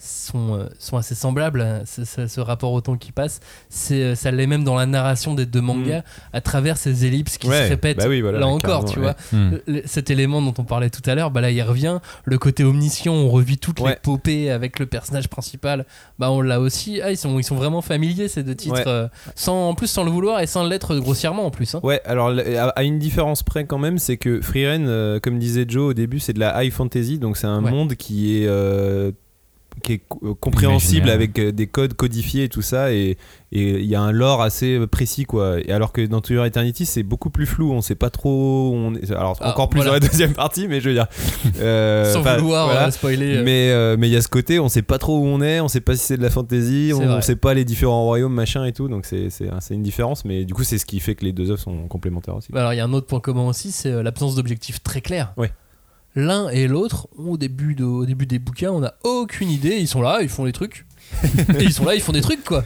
sont, euh, sont assez semblables. Ce, ce- rapport au temps qui passe, c'est, euh, ça l'est même dans la narration des deux mangas à travers ces ellipses qui Mm. Ouais, se répètent bah oui, voilà, là encore, tu ouais. vois. Le- cet élément dont on parlait tout à l'heure, bah là il revient. Le côté omniscient, on revit toutes Ouais. l'épopée avec le personnage principal. Bah on l'a aussi. Ah, ils sont, ils sont vraiment familiers ces deux titres, euh, sans, en plus sans le vouloir et sans l'être grossièrement en plus. hein. Ouais, alors à une différence près quand même, c'est que Freeren, euh, comme disait Joe au début, c'est de la high fantasy, donc c'est un monde qui est euh, qui est euh, compréhensible avec euh, des codes codifiés et tout ça, et et il y a un lore assez euh, précis quoi. Et alors que dans To Your Eternity, c'est beaucoup plus flou, on sait pas trop. On est, alors Ah, encore plus voilà. dans la deuxième partie, mais je veux dire. euh, sans vouloir voilà. spoiler. Mais euh, mais il y a ce côté, on sait pas trop où on est, on sait pas si c'est de la fantasy, on, on sait pas les différents royaumes machin et tout, donc c'est une différence, mais du coup c'est ce qui fait que les deux œuvres sont complémentaires aussi. Bah alors il y a un autre point commun aussi, c'est l'absence d'objectifs très clairs. Ouais. L'un et l'autre, au début, au début des bouquins, on n'a aucune idée. Ils sont là, ils font des trucs. et ils sont là, ils font des trucs quoi.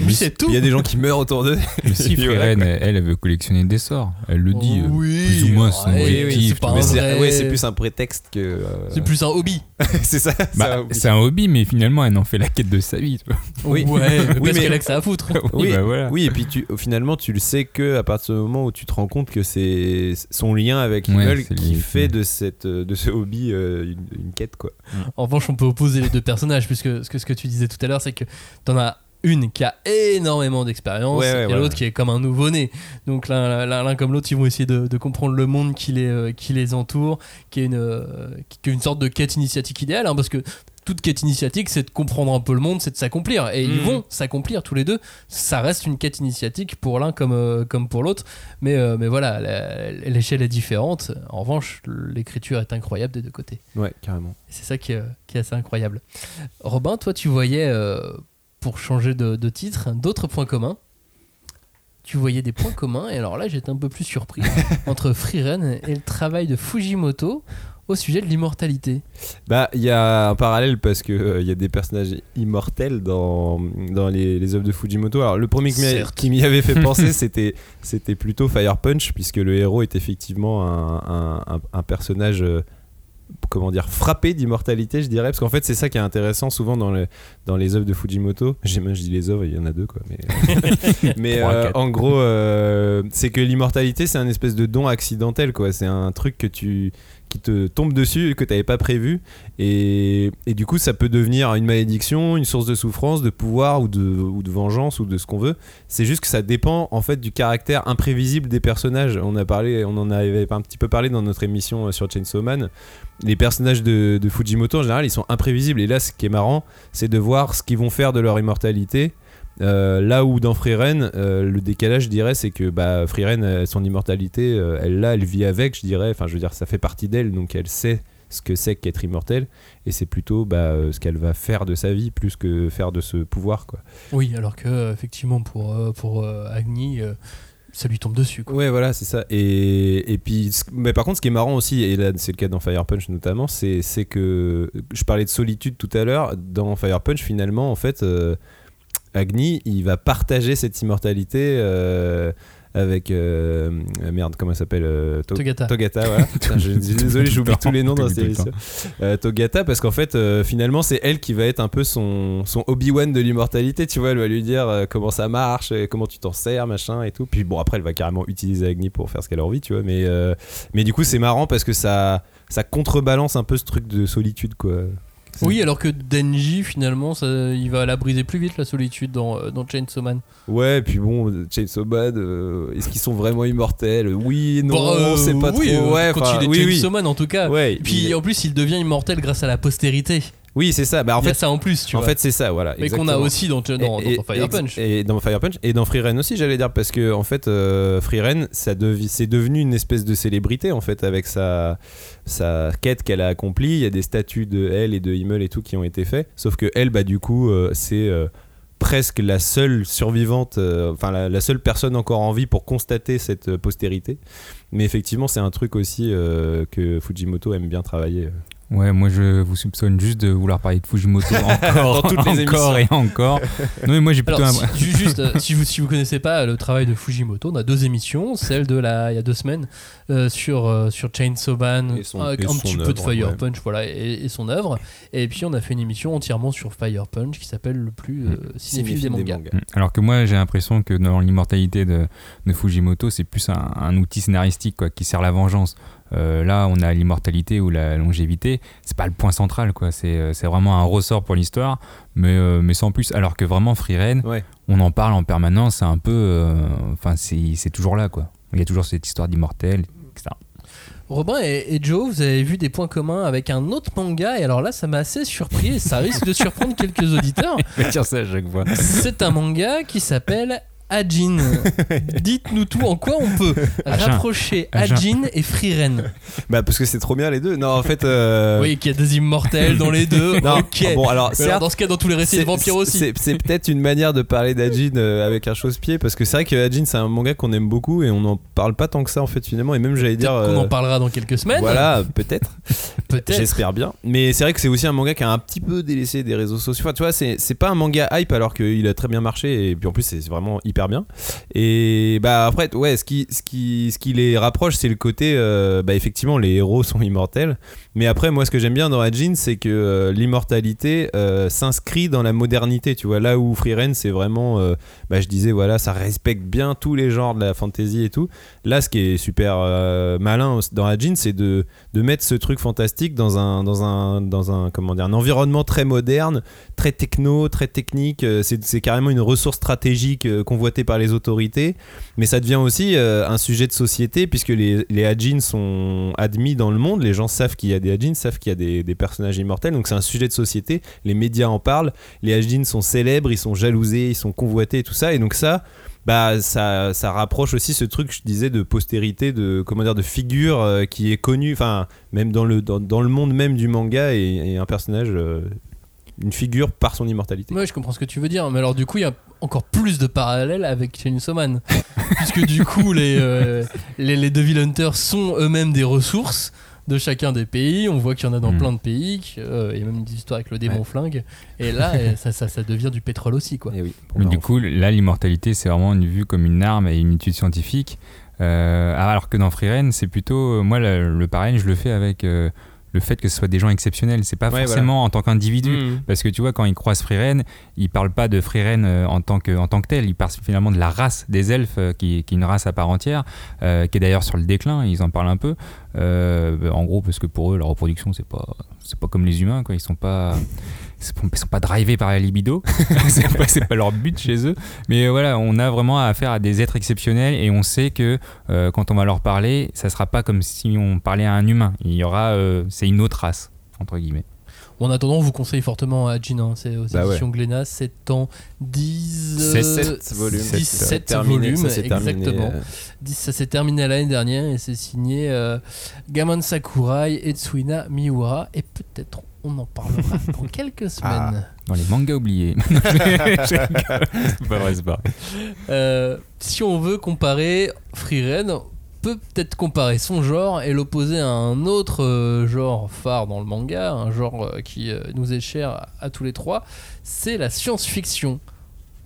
Lui c'est tout. Il y a des gens qui meurent autour d'eux. Mais si, quoi. elle, elle veut collectionner des sorts. Elle le dit. euh, Oui, plus ou moins son ouais, objectif, c'est vrai- ouais, plus un prétexte que. euh, C'est plus un hobby. c'est ça. Bah, oui. c'est un hobby, mais finalement, elle en fait la quête de sa vie. Oui. Ouais, Oui, parce mais- qu'elle a que ça à foutre. Oui, bah voilà. oui, et puis tu, finalement, tu le sais que à partir du moment où tu te rends compte que c'est son lien avec Ouais, Himmel c'est qui lié, fait de, cette, de ce hobby euh, une, une quête, quoi. En revanche, on peut opposer les deux personnages, puisque ce que, ce que tu disais tout à l'heure, c'est que t'en as une qui a énormément d'expérience Ouais, ouais, et l'autre qui est comme un nouveau-né. Donc l'un comme l'autre, ils vont essayer de, de comprendre le monde qui les, euh, qui les entoure, qui est une, euh, qui qui est une sorte de quête initiatique idéale, hein, parce que toute quête initiatique, c'est de comprendre un peu le monde, c'est de s'accomplir. Et ils Mhm. vont s'accomplir tous les deux. Ça reste une quête initiatique pour l'un comme, euh, comme pour l'autre. Mais, euh, mais voilà, l'échelle est différente. En revanche, l'écriture est incroyable des deux côtés. Ouais, carrément. C'est ça qui est, qui est assez incroyable. Robin, toi, tu voyais, euh, pour changer de, de titre, d'autres points communs. Tu voyais des points communs, et alors là, j'étais un peu plus surpris entre Freerun et le travail de Fujimoto au sujet de l'immortalité. Bah, il y a un parallèle parce que euh, il y a des personnages immortels dans, dans les, les œuvres de Fujimoto. Alors, le premier qui m'y- Certes. qui m'y avait fait penser, c'était c'était plutôt Fire Punch, puisque le héros est effectivement un, un- un- un personnage. euh, Comment dire, frappé d'immortalité, je dirais, parce qu'en fait, c'est ça qui est intéressant souvent dans, le, dans les œuvres de Fujimoto. J'ai même, je dis les œuvres, il y en a deux, quoi. Mais, mais euh, en gros, euh, c'est que l'immortalité, c'est un espèce de don accidentel, quoi. C'est un truc que tu, te tombe dessus que t'avais pas prévu et, et du coup ça peut devenir une malédiction, une source de souffrance, de pouvoir ou de, ou de vengeance ou de ce qu'on veut. C'est juste que ça dépend en fait du caractère imprévisible des personnages. On a parlé, on en avait un petit peu parlé dans notre émission euh, sur Chainsaw Man. Les personnages de, de Fujimoto en général ils sont imprévisibles et là ce qui est marrant c'est de voir ce qu'ils vont faire de leur immortalité. Euh, là où dans Freeren, euh, le décalage, je dirais, c'est que bah, Freeren, euh, son immortalité, euh, elle là, elle vit avec, je dirais. Enfin, je veux dire, ça fait partie d'elle, donc elle sait ce que c'est qu'être immortel, et c'est plutôt bah, ce qu'elle va faire de sa vie plus que faire de ce pouvoir, quoi. Oui, alors que effectivement pour pour Agni, ça lui tombe dessus. Quoi. Ouais, voilà, c'est ça. Et, et puis, mais par contre, ce qui est marrant aussi, et là, c'est le cas dans Fire Punch notamment, c'est c'est que je parlais de solitude tout à l'heure. Dans Fire Punch, finalement, en fait, euh, Agni, il va partager cette immortalité euh, avec. euh, merde, comment elle s'appelle euh, To- Togata. Togata, voilà. Putain, je, désolé, j'oublie tous les noms dans cette émission. Euh, Togata, parce qu'en fait, euh, finalement, c'est elle qui va être un peu son, son Obi-Wan de l'immortalité, tu vois. Elle va lui dire euh, comment ça marche, comment tu t'en sers, machin et tout. Puis bon, après, elle va carrément utiliser Agni pour faire ce qu'elle a envie, tu vois. Mais, euh, mais du coup, c'est marrant parce que ça, ça contrebalance un peu ce truc de solitude, quoi. Oui, alors que Denji finalement, ça, il va la briser plus vite la solitude dans euh, dans Chainsaw Man. Ouais, puis bon, Chainsaw Man, euh, est-ce qu'ils sont vraiment immortels? Oui, non, Bon, euh, c'est pas oui, trop. euh, ouais, quand il est oui, oui. Chainsaw Man en tout cas. Ouais, Et puis il- en plus, il devient immortel grâce à la postérité. Oui, c'est ça. Bah, en fait, ça en plus, tu en vois. fait, c'est ça, voilà. mais qu'on a aussi dans, dans, Et- dans et- Fire Punch. Et dans Fire Punch et dans Freeren aussi, j'allais dire, parce que en fait, euh, Freeren, ça devi- c'est devenu une espèce de célébrité en fait avec sa, sa quête qu'elle a accomplie. Il y a des statues de elle et de Himmel et tout qui ont été faits. Sauf que elle, bah du coup, euh, c'est euh, presque la seule survivante, euh, enfin la, la seule personne encore en vie pour constater cette postérité. Mais effectivement, c'est un truc aussi euh, que Fujimoto aime bien travailler. Ouais, moi je vous soupçonne juste de vouloir parler de Fujimoto encore, Dans toutes les encore et encore. Non mais moi j'ai plutôt Alors, un... si, juste, euh, si vous si vous connaissez pas le travail de Fujimoto, on a deux émissions, celle de la il y a deux semaines euh, sur euh, sur Chainsaw Man, son- un son petit peu de Fire ouais. Punch, voilà, et, et son œuvre. Et puis on a fait une émission entièrement sur Fire Punch qui s'appelle le plus euh, cinéphile des mangas. Mm. Alors que moi j'ai l'impression que dans l'immortalité de, de Fujimoto c'est plus un, un outil scénaristique quoi, qui sert la vengeance. Euh, là on a l'immortalité ou la longévité, c'est pas le point central quoi, c'est euh, c'est vraiment un ressort pour l'histoire, mais, euh, mais sans plus. Alors que vraiment Freeren, Ouais. on en parle en permanence, c'est un peu... euh, Enfin c'est c'est toujours là quoi. Il y a toujours cette histoire d'immortel, etc. Robin et, et Joe, vous avez vu des points communs avec un autre manga, et alors là ça m'a assez surpris, et ça risque de surprendre quelques auditeurs. Je vais dire ça à chaque fois. C'est un manga qui s'appelle Ajin. Dites-nous tout en quoi on peut Ajin. rapprocher Ajin. Ajin et Freeren. Bah parce que c'est trop bien les deux. Non, en fait. euh, Oui, qu'il y a des immortels dans les deux. Non, ok. bon alors certes, dans ce cas, dans tous les récits de c'est- vampires aussi. C'est c'est peut-être une manière de parler d'Ajin euh, avec un chausse-pied parce que c'est vrai que Ajin c'est un manga qu'on aime beaucoup et on n'en parle pas tant que ça en fait finalement et même j'allais dire. Euh, en parlera dans quelques semaines. Voilà, peut-être. Peut-être. J'espère bien. Mais c'est vrai que c'est aussi un manga qui a un petit peu délaissé des réseaux sociaux. Enfin, tu vois, c'est c'est pas un manga hype alors qu'il a très bien marché et puis en plus c'est vraiment hyper bien. Et bah après, ouais, ce qui, ce qui, ce qui les rapproche, c'est le côté, euh, bah effectivement, les héros sont immortels. Mais après, moi, ce que j'aime bien dans Ajin, c'est que euh, l'immortalité euh, s'inscrit dans la modernité. Tu vois, là où Freeren, c'est vraiment, euh, bah, je disais, voilà, ça respecte bien tous les genres de la fantasy et tout. Là, ce qui est super malin dans Ajin, c'est de, de mettre ce truc fantastique dans un, dans un, dans un, comment dire, un environnement très moderne, très techno, très technique. C'est carrément une ressource stratégique convoitée par les autorités. Mais ça devient aussi un sujet de société puisque les, les Ajin sont admis dans le monde. Les gens savent qu'il y a Ajin, savent qu'il y a des, des personnages immortels. Donc c'est un sujet de société. Les médias en parlent. Les Ajin sont célèbres, ils sont jalousés, ils sont convoités, tout ça. Et donc ça, bah ça, ça rapproche aussi ce truc je disais de postérité de comment dire de figure euh, qui est connue enfin même dans le dans, dans le monde même du manga et, et un personnage euh, une figure par son immortalité Ouais, je comprends ce que tu veux dire. Mais alors, du coup, il y a encore plus de parallèles avec Chainsaw Man. Puisque du coup, les, euh, les, les Devil Hunters sont eux-mêmes des ressources de chacun des pays. On voit qu'il y en a dans Mm. plein de pays. euh, il y a même des histoires avec le démon Ouais. flingue. Et là, euh, ça, ça, ça devient du pétrole aussi, quoi. Et oui, pour Mais du coup, là, l'immortalité, c'est vraiment une vue comme une arme et une étude scientifique. Euh, alors que dans Freeren, c'est plutôt. Moi, le, le parallèle, je le fais avec euh, le fait que ce soit des gens exceptionnels. C'est pas Ouais, forcément en tant qu'individu. Mhm. Parce que tu vois, quand ils croisent Frieren, ils parlent pas de Frieren euh, en tant que en tant que tel. Ils parlent finalement de la race des elfes, euh, qui, qui est une race à part entière, euh, qui est d'ailleurs sur le déclin. Ils en parlent un peu. Euh, en gros, parce que pour eux, la reproduction, c'est pas c'est pas comme les humains, quoi. Ils sont pas ils sont pas drivés par la libido. c'est pas, leur but chez eux. Mais euh, voilà, on a vraiment affaire à des êtres exceptionnels et on sait que euh, quand on va leur parler, ça sera pas comme si on parlait à un humain. Il y aura, euh, c'est une autre race entre guillemets. En attendant, on vous conseille fortement à Gin, hein, c'est aux Bah ouais. éditions Glénat, c'est en 10, Sept- euh, sept volumes. 17 Terminé, volumes, ça s'est terminé, exactement. euh, 10, ça s'est terminé l'année dernière et c'est signé euh, Gaman Sakurai, Etsuina Miura et peut-être on en parlera dans quelques semaines. Dans les mangas oubliés. C'est pas vrai, c'est pas vrai. Euh, si on veut comparer Freeren, on peut peut-être comparer son genre et l'opposer à un autre euh, genre phare dans le manga, un genre euh, qui nous est cher à, à tous les trois, c'est la science-fiction.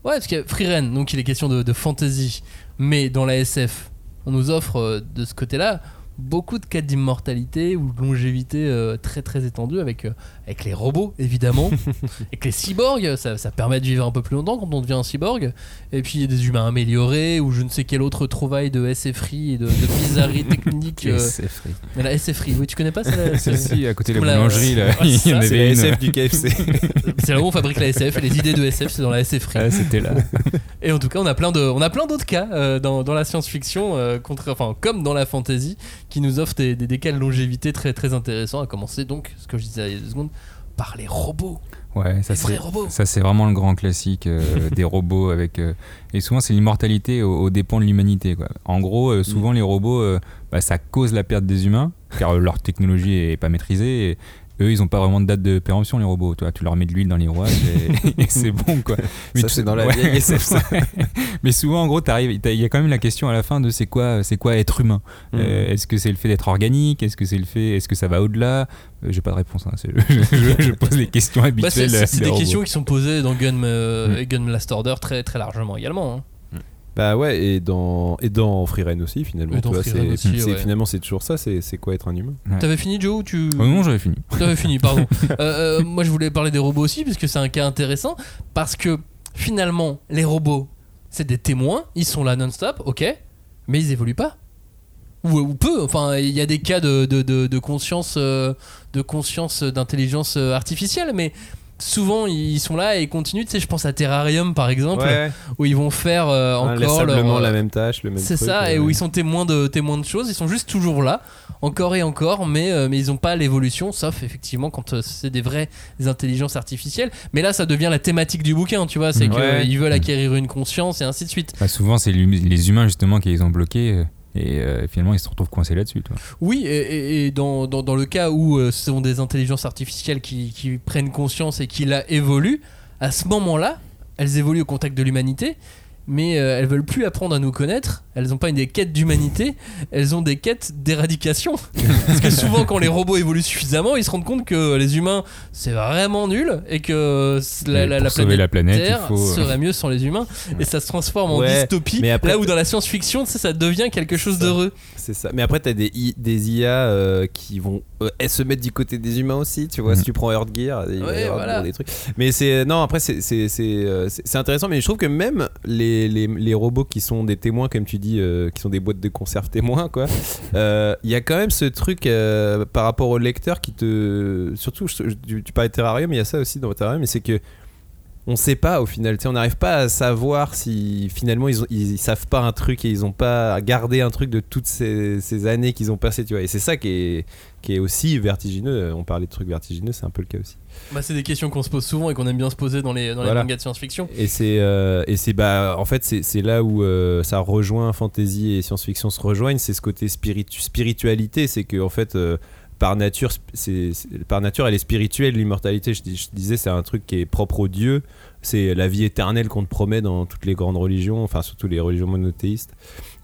Ouais, parce que Freeren, donc il est question de, de fantasy, mais dans la SF, on nous offre de ce côté-là beaucoup de cas d'immortalité ou de longévité euh, très très étendue avec, euh, avec les robots évidemment, avec les cyborgs, ça, ça permet de vivre un peu plus longtemps quand on devient un cyborg, et puis des humains améliorés ou je ne sais quelle autre trouvaille de SFRI et de, de bizarreries techniques. euh, mais la SFRI, oui, tu connais pas Celle-ci, à côté de la boulangerie, là, il y en avait la. SF du KFC. C'est là où on fabrique la SF et les idées de SF, c'est dans la SFRI. Ah, c'était là. Et en tout cas, on a plein de, on a plein d'autres cas euh, dans, dans la science-fiction, euh, contre- enfin comme dans la fantasy, qui nous offrent des, des, des cas de longévité très très intéressants. À commencer donc, ce que je disais il y a deux secondes, par les robots, Ouais, ça c'est. robots. Ça, c'est vraiment le grand classique euh, des robots avec. euh, et souvent, c'est l'immortalité aux, aux dépens de l'humanité. quoi. En gros, euh, souvent, les robots, bah, ça cause la perte des humains, car leur technologie est pas maîtrisée. Et eux, ils ont pas vraiment de date de péremption, les robots. Toi, tu leur mets de l'huile dans les rouages et, et c'est bon, quoi. Ça, tu- c'est dans la ouais, vieille SF, ça. ouais. Mais souvent, en gros, il y a quand même la question à la fin de c'est quoi, c'est quoi être humain? Mhm. Euh, Est-ce que c'est le fait d'être organique? Est-ce que c'est le fait Est-ce que ça va au-delà? Euh, J'ai pas de réponse. hein, je, je- je pose les questions Bah, habituelles. c'est des questions qui sont posées dans Gun, euh, Mm. et Gun Last Order très très largement également. hein. Bah ouais, et dans, et dans Freeren aussi, finalement. Et tu vois, c'est- aussi, c'est- ouais. Finalement, c'est toujours ça, c'est c'est quoi être un humain? Ouais. T'avais fini Joe ou tu Oh non, j'avais fini. T'avais fini, pardon. Euh, euh, moi, je voulais parler des robots aussi, parce que c'est un cas intéressant. Parce que finalement, les robots, c'est des témoins, ils sont là non-stop, ok, mais ils évoluent pas. Ou, ou peu, enfin, il y a des cas de, de, de- de conscience, euh, de conscience d'intelligence artificielle, mais souvent ils sont là et ils continuent. Tu sais, je pense à Terrarium par exemple, où ils vont faire euh, encore leur, euh, la même tâche, le même c'est ça, euh, et où ouais. ils sont témoins de, témoins de choses, ils sont juste toujours là, encore et encore, mais, euh, mais ils n'ont pas l'évolution, sauf effectivement quand euh, c'est des vraies intelligences artificielles. Mais là, ça devient la thématique du bouquin, tu vois, c'est Mm. Ouais. qu'ils veulent acquérir une conscience et ainsi de suite. Bah, souvent, c'est les humains justement qui les ont bloqués. Et euh, finalement, ils se retrouvent coincés là-dessus. toi. Oui, et, dans, dans, le cas où euh, ce sont des intelligences artificielles qui, qui prennent conscience et qui la évoluent, à ce moment-là, elles évoluent au contact de l'humanité, mais euh, elles veulent plus apprendre à nous connaître, elles n'ont pas des quêtes d'humanité, elles ont des quêtes d'éradication. Parce que souvent, quand les robots évoluent suffisamment, ils se rendent compte que les humains, c'est vraiment nul, et que la, planète, la planète, il Terre faut, euh, serait mieux sans les humains, et ça se transforme en Ouais, dystopie, mais après- là où dans la science-fiction, tu sais, ça devient quelque chose d'heureux. C'est ça. Mais après, t'as des, I- des IA euh, qui vont euh, se mettre du côté des humains aussi. Tu vois, Mhm. si tu prends Earth Gear, il Ouais, avoir voilà. des trucs. Mais c'est non. Après, c'est intéressant. Mais je trouve que même les, les, les robots qui sont des témoins, comme tu euh, qui sont des boîtes de conserve témoins, quoi. euh, Il y a quand même ce truc euh, par rapport au lecteur qui te, surtout, tu, tu parlais de Terrarium, il y a ça aussi dans Terrarium, mais c'est que on sait pas au final, tu sais, on n'arrive pas à savoir si finalement ils, ont, ils, ils savent pas un truc et ils ont pas gardé un truc de toutes ces, ces années qu'ils ont passées, tu vois. Et c'est ça qui est, qui est aussi vertigineux. On parlait de trucs vertigineux, c'est un peu le cas aussi. Bah, c'est des questions qu'on se pose souvent et qu'on aime bien se poser dans les, dans les Voilà. mangas de science-fiction. Et c'est euh, et c'est bah en fait c'est c'est là où euh, ça rejoint fantasy et science-fiction se rejoignent, c'est ce côté spiritu- spiritualité, c'est que en fait euh, par nature c'est par nature elle est spirituelle l'immortalité. Je, je disais c'est un truc qui est propre aux dieux, c'est la vie éternelle qu'on te promet dans toutes les grandes religions, enfin surtout les religions monothéistes,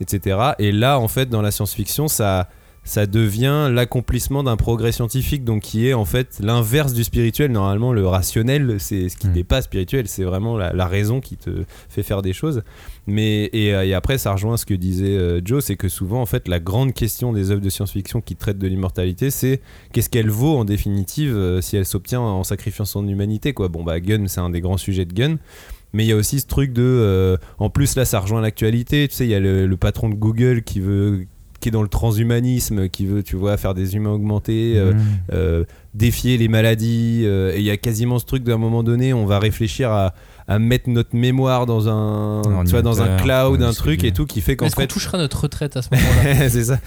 etc. Et là en fait dans la science-fiction ça ça devient l'accomplissement d'un progrès scientifique, donc qui est en fait l'inverse du spirituel. Normalement, le rationnel, c'est ce qui Mm. n'est pas spirituel, c'est vraiment la, la raison qui te fait faire des choses. Mais et, euh, et après, ça rejoint ce que disait euh, Joe, c'est que souvent, en fait, la grande question des œuvres de science-fiction qui traitent de l'immortalité, c'est qu'est-ce qu'elle vaut en définitive euh, si elle s'obtient en sacrifiant son humanité, quoi. Bon, bah, Gun, c'est un des grands sujets de Gun. Mais il y a aussi ce truc de. euh, en plus, là, ça rejoint l'actualité. Tu sais, il y a le, le patron de Google qui veut. Qui est dans le transhumanisme, qui veut, tu vois, faire des humains augmentés, euh, Mmh. euh, défier les maladies. euh, et il y a quasiment ce truc d'un moment donné, on va réfléchir à, à mettre notre mémoire dans un, Un tu vois, dans un cloud, un truc et tout, qui fait qu'en fait. touchera notre retraite à ce moment-là c'est ça.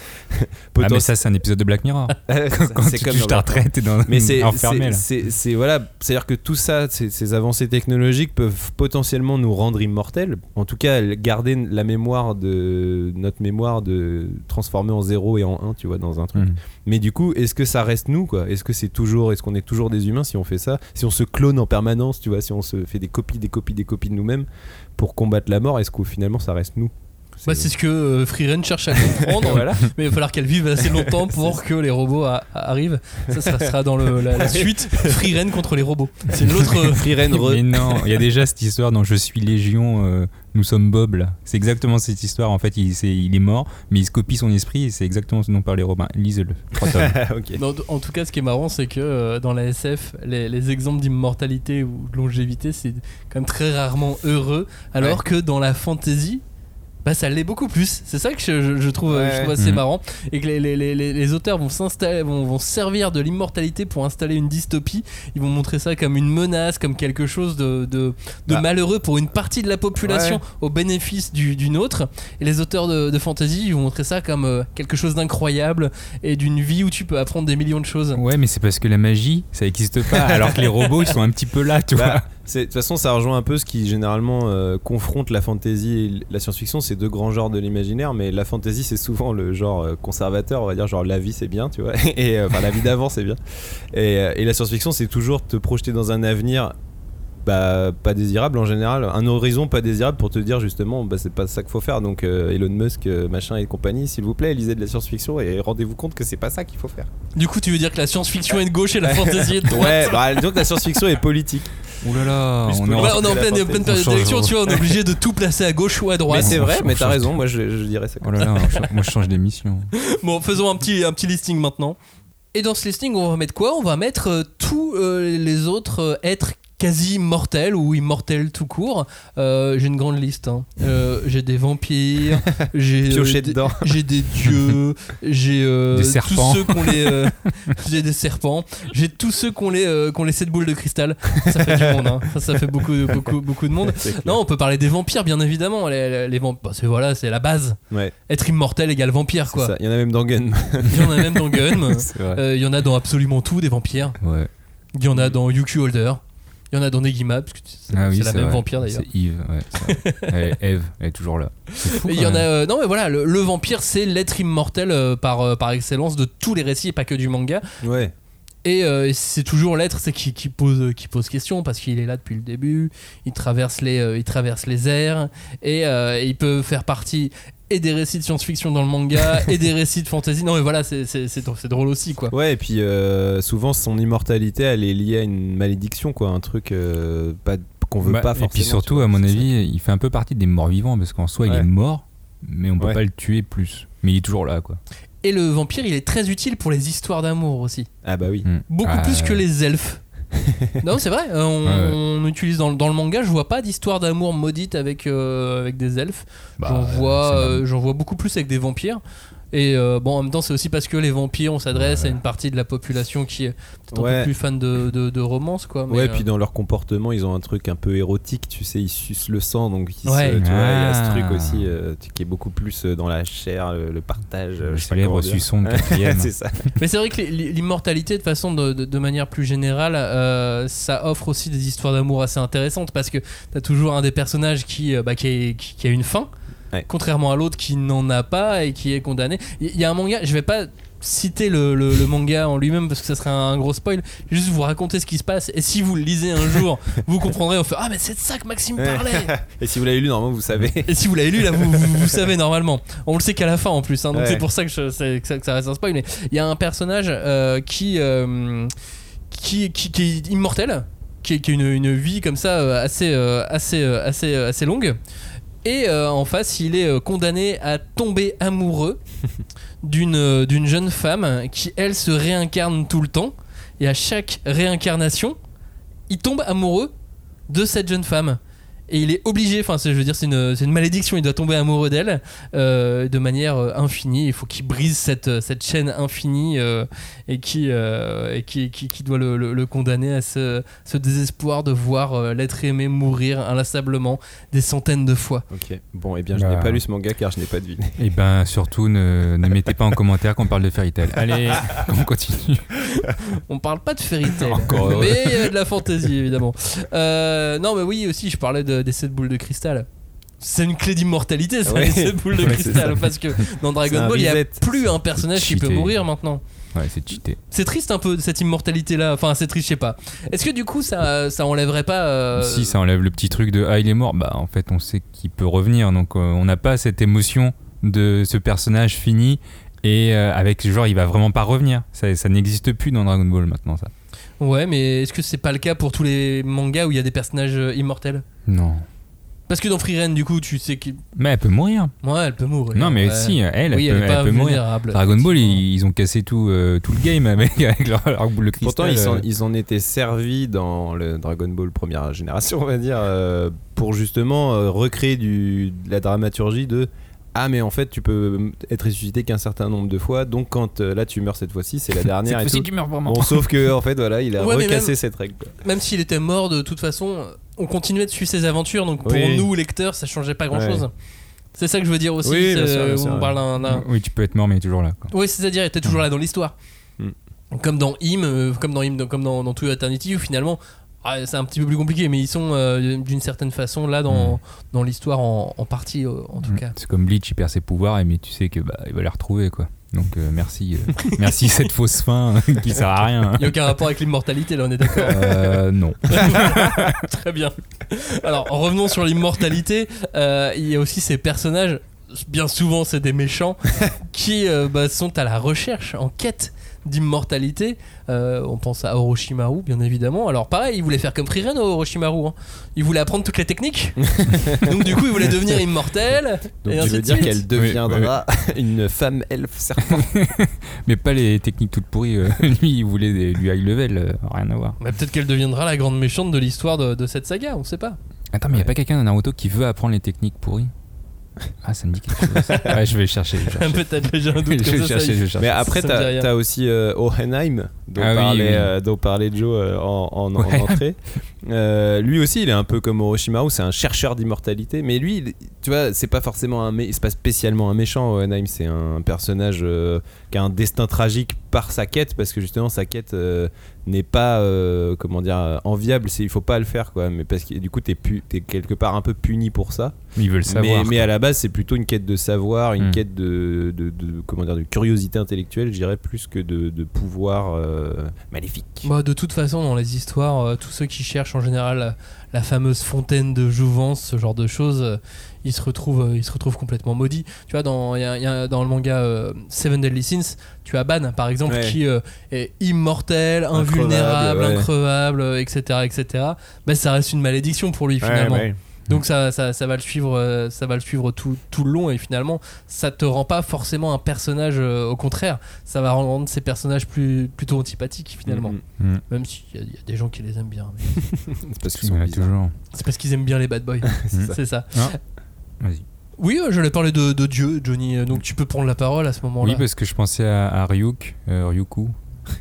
Ah, mais ça, c'est un épisode de Black Mirror. Quand c'est tu comme touches ta retraite, t'es dans Mais c'est enfermé c'est- là. c'est c'est- voilà, c'est-à-dire que tout ça, ces, ces avancées technologiques peuvent potentiellement nous rendre immortels. En tout cas, garder la mémoire de notre mémoire de transformer en 0 et en 1, tu vois, dans un truc. Mmh. Mais du coup, est-ce que ça reste nous quoi? Est-ce que c'est toujours, est-ce qu'on est toujours des humains si on fait ça? Si on se clone en permanence, tu vois, si on se fait des copies, des copies, des copies de nous-mêmes pour combattre la mort, est-ce qu'au finalement ça reste nous? Bah, c'est ce que euh, Freeren cherche à comprendre. Voilà. Mais il va falloir qu'elle vive assez longtemps pour que les robots a- arrivent. Ça, ça sera dans le- la, la suite Freeren contre les robots. C'est l'autre. euh, Freeren re- Mais non, il y a déjà cette histoire dans Je suis Légion, euh, nous sommes Bob là. C'est exactement cette histoire. En fait, il, c'est- il est mort, mais il se copie son esprit et c'est exactement ce dont parlait Robin. Non, en tout cas, ce qui est marrant, c'est que euh, dans la SF, les, les exemples d'immortalité ou de longévité, c'est quand même très rarement heureux, alors que dans la fantasy, bah, ça l'est beaucoup plus. C'est ça que je, je- je trouve, Ouais. je trouve assez Mhm. marrant. Et que les, les- les- les- les auteurs vont, s'installer, vont, vont servir de l'immortalité pour installer une dystopie. Ils vont montrer ça comme une menace, comme quelque chose de, de, de Bah. malheureux pour une partie de la population Ouais. au bénéfice du- d'une autre. Et les auteurs de, de fantasy, ils vont montrer ça comme euh, quelque chose d'incroyable et d'une vie où tu peux apprendre des millions de choses. Ouais, mais c'est parce que la magie, ça n'existe pas. Alors que les robots, ils sont un petit peu là, tu vois. Bah, c'est- de toute façon, ça rejoint un peu ce qui généralement euh, confronte la fantasy et la science-fiction, c'est deux grands genres de l'imaginaire, mais la fantasy c'est souvent le genre euh, conservateur, on va dire genre la vie c'est bien, tu vois, et euh, enfin la vie d'avant c'est bien, et, et la science-fiction c'est toujours te projeter dans un avenir. Bah, pas désirable en général, un horizon pas désirable pour te dire justement bah, c'est pas ça qu'il faut faire. Donc euh, Elon Musk, euh, machin et compagnie, s'il vous plaît, lisez de la science-fiction et rendez-vous compte que c'est pas ça qu'il faut faire. Du coup, tu veux dire que la science-fiction est de gauche et la fantasy est de droite? Ouais, bah, que la science-fiction est politique. Oh là là, on est en- Ouais, on est en la pleine, période change, d'élection, on tu vois, on est obligé de tout placer à gauche ou à droite. Mais c'est vrai, mais t'as raison, moi je, je dirais ça Oh comme là ça. là, on cha- moi je change d'émission. Bon, faisons un petit, un petit listing maintenant. Et dans ce listing, on va mettre quoi? On va mettre euh, tous euh, les autres euh, êtres quasi immortels ou immortels tout court. Euh, j'ai une grande liste. hein. Euh, j'ai des vampires, j'ai euh, dedans. j'ai des dieux, j'ai Des tous ceux qu'on les, j'ai des serpents, j'ai tous ceux qu'on les, qu'on les sept boules de cristal. Ça fait du monde. hein. Ça, ça fait beaucoup, beaucoup, beaucoup de monde. Non, on peut parler des vampires, bien évidemment. Les, les, les vamp- bah, c'est voilà, c'est la base. Ouais, Être immortel égale vampire, quoi. Il y en a même dans Gun. Il y en a même dans Gun. Il y en a dans absolument tout des vampires. Ouais. Il y en a dans Yuki Holder. Il y en a dans Negima, parce que c'est Ah oui, la même vrai. vampire d'ailleurs. C'est Yves, ouais. Elle- Eve, elle est toujours là. Fou, il y en a. euh, non, mais voilà, le, le vampire, c'est l'être immortel euh, par, euh, par excellence de tous les récits et pas que du manga. Ouais. Et euh, c'est toujours l'être c'est qui, qui, pose, qui pose question parce qu'il est là depuis le début. Il traverse les, euh, il traverse les airs et euh, il peut faire partie et des récits de science-fiction dans le manga et des récits de fantasy. Non, mais voilà, c'est c'est- c'est c'est drôle aussi quoi. Ouais, et puis euh, souvent son immortalité, elle est liée à une malédiction, quoi, un truc euh, pas qu'on veut Bah, pas et forcément. puis tu surtout, vois, à mon ça. avis, il fait un peu partie des morts vivants parce qu'en soi, il est mort, mais on peut Ouais. pas le tuer plus. Mais il est toujours là, quoi. Et le vampire, il est très utile pour les histoires d'amour aussi. Ah bah oui. Mm. Beaucoup Ah, plus que les elfes. non, c'est vrai. euh, On, Ouais, ouais. on utilise dans, le- dans le manga, je vois pas d'histoire d'amour maudite avec, euh, avec des elfes. Bah, j'en vois, c'est euh, j'en vois beaucoup plus avec des vampires. Et euh, bon, en même temps, c'est aussi parce que les vampires, on s'adresse Ouais. à une partie de la population qui est peut-être un peu plus fan de, de, de romance, quoi. mais, Ouais, euh, puis dans leur comportement, ils ont un truc un peu érotique, tu sais, ils sucent le sang, donc ils se- Ouais. tu vois, il y a ce Ah. truc aussi euh, qui est beaucoup plus euh, dans la chair, le, le partage. Le célèbre suçon de c'est ça. Mais c'est vrai que l'i- l'immortalité, de façon de, de- de manière plus générale, euh, ça offre aussi des histoires d'amour assez intéressantes parce que t'as toujours un des personnages qui, bah, qui, est- qui- qui a une fin. Ouais. contrairement à l'autre qui n'en a pas et qui est condamné. Il y a un manga, je vais pas citer le, le- le manga en lui-même parce que ça serait un gros spoil. Je vais juste vous raconter ce qui se passe et si vous le lisez un jour, vous comprendrez. On fait ah mais c'est de ça que Maxime parlait. Et si vous l'avez lu, normalement, vous savez. Et si vous l'avez lu, là, vous, vous, vous savez normalement. On le sait qu'à la fin en plus, hein, donc Ouais. c'est pour ça que, je- c'est- que ça, que ça reste un spoil. Mais il y a un personnage euh, qui, euh, qui, qui, qui est immortel, qui, a une, une vie comme ça euh, assez, assez, assez, assez longue. Et euh, en face, il est euh, condamné à tomber amoureux d'une euh, d'une jeune femme qui, elle, se réincarne tout le temps. Et à chaque réincarnation, il tombe amoureux de cette jeune femme. Et il est obligé, enfin, je veux dire, c'est une, malédiction, il doit tomber amoureux d'elle euh, de manière euh, infinie. Il faut qu'il brise cette, euh, cette chaîne infinie euh, et, qui, euh, et qui, qui, qui doit le, le- le condamner à ce, ce désespoir de voir euh, l'être aimé mourir inlassablement des centaines de fois. Ok. Bon, eh bien, je Bah. n'ai pas lu ce manga car je n'ai pas deviné. Et ben surtout ne, ne mettez pas en commentaire qu'on parle de Fairy Tail. Allez, on continue. On parle pas de fairy heureux. mais il y a de la fantaisie évidemment. Euh, non, mais oui, aussi, je parlais de- des 7 boules de cristal. C'est une clé d'immortalité, ça, Ouais. les 7 boules de Ouais, c'est cristal. ça. Parce que dans Dragon un Ball, il n'y a reset. plus un personnage qui peut Cheaté. mourir maintenant. Ouais, c'est cheaté. C'est triste un peu cette immortalité là. Enfin, c'est triste, je sais pas. Est-ce que du coup, ça, ça enlèverait pas. euh, Si ça enlève le petit truc de ah il est mort, bah en fait on sait qu'il peut revenir, donc euh, on n'a pas cette émotion de ce personnage fini et euh, avec genre il va vraiment pas revenir. Ça, ça n'existe plus dans Dragon Ball maintenant ça. Ouais, mais est-ce que c'est pas le cas pour tous les mangas où il y a des personnages euh, immortels? Non. Parce que dans Frieren, du coup, tu sais qu'il. Mais elle peut mourir. Ouais, elle peut mourir. non mais ouais. si elle, oui, elle, elle peut, elle mourir. Dragon Ball ils, ils ont cassé tout euh, tout le game avec, avec leur, leur boule de cristal. Pourtant, ils, sont- euh. ils en étaient servis dans le Dragon Ball première génération, on va dire, euh, pour justement euh, recréer du, de la dramaturgie de Ah, mais en fait, tu peux être ressuscité qu'un certain nombre de fois, donc quand euh, là tu meurs cette fois-ci, c'est la dernière Cette et tout. tu meurs vraiment. Bon, sauf que en fait, voilà, il a Ouais, recassé même- cette règle. quoi. Même s'il était mort, de toute façon, on continuait de suivre ses aventures. Donc pour Oui. nous, lecteurs, ça changeait pas grand chose. Ouais. C'est ça que je veux dire aussi. Oui, bien c'est- sûr, bien on sûr. parle d'un- d'un- Oui tu peux être mort mais il est toujours là. quoi. Oui, c'est-à-dire, il était toujours là dans l'histoire. Mm. Comme dans Him, euh, comme dans Him, comme dans, dans To Eternity, où finalement, ah, c'est un petit peu plus compliqué, mais ils sont euh, d'une certaine façon là dans, dans l'histoire en, en partie, euh, en tout Mm. cas. C'est comme Bleach, il perd ses pouvoirs, mais tu sais que bah, il va les retrouver quoi. Donc euh, merci, merci cette fausse fin qui sert à rien. Il n'y a aucun rapport avec l'immortalité, là, on est d'accord. Euh, non. Très bien. Alors, revenons sur l'immortalité. Il y a aussi ces personnages, bien souvent c'est des méchants, qui bah, sont à la recherche, en quête d'immortalité. Euh, on pense à Orochimaru, bien évidemment. Alors, pareil, il voulait faire comme Frieren, Orochimaru. hein. Il voulait apprendre toutes les techniques. Donc, du coup, il voulait devenir immortel. Donc et tu ainsi veux de dire qu'elle deviendra une femme elfe serpent Mais pas les techniques toutes pourries. euh, lui, il voulait des- lui high level, euh, rien à voir. Mais peut-être qu'elle deviendra la grande méchante de l'histoire de, de cette saga, on sait pas. Attends, mais il y a pas quelqu'un dans Naruto qui veut apprendre les techniques pourries? Ah, ça me dit quelque chose. ouais, je vais chercher. Je vais chercher. Peut-être, j'ai un doute je comme vais ça, chercher, ça je vais chercher. Mais après, t'as as aussi euh, Hohenheim, dont, Ah oui, parlait, oui. euh, dont parlait Joe euh, en, en, entrée. Euh, lui aussi, il est un peu comme Orochimaru, c'est un chercheur d'immortalité. Mais lui, il- tu vois, c'est pas forcément un, c'est pas spécialement un méchant. Hohenheim, c'est un personnage euh, qui a un destin tragique par sa quête, parce que justement, sa quête euh, n'est pas, euh, comment dire, enviable. C'est, il faut pas le faire, quoi. Mais parce que du coup, t'es, pu, t'es quelque part un peu puni pour ça. Ils veulent savoir. Mais, mais à la base, c'est plutôt une quête de savoir, une Hmm. quête de, de, de- comment dire, de curiosité intellectuelle, je dirais, plus que de, de pouvoir euh, maléfique. Bah, de toute façon, dans les histoires, euh, tous ceux qui cherchent en général la, la fameuse fontaine de jouvence, ce genre de choses, ils, se retrouvent, euh, ils se retrouvent complètement maudits. Tu vois, dans, il y a- il y a- dans le manga euh, Seven Deadly Sins, tu as Ban, par exemple, Ouais. qui euh, est immortel, Increvable, invulnérable, ouais. increvable, etc., etc. Bah, ça reste une malédiction pour lui, finalement. Donc ça, ça, ça va le suivre, ça va le suivre tout, tout le long et finalement ça te rend pas forcément un personnage. euh, au contraire, ça va rendre ces personnages plus plutôt antipathiques finalement. Mhm. Mm. Même s'il y, a- il y a des gens qui les aiment bien. mais C'est parce qu'ils Il y sont en a bizarres. toujours. C'est parce qu'ils aiment bien les bad boys. C'est ça. C'est ça. Vas-y. Oui, euh, j'allais parler de, de Dieu, Johnny. Donc tu peux prendre la parole à ce moment-là. Oui, parce que je pensais à, à Ryuk, euh, Ryuku,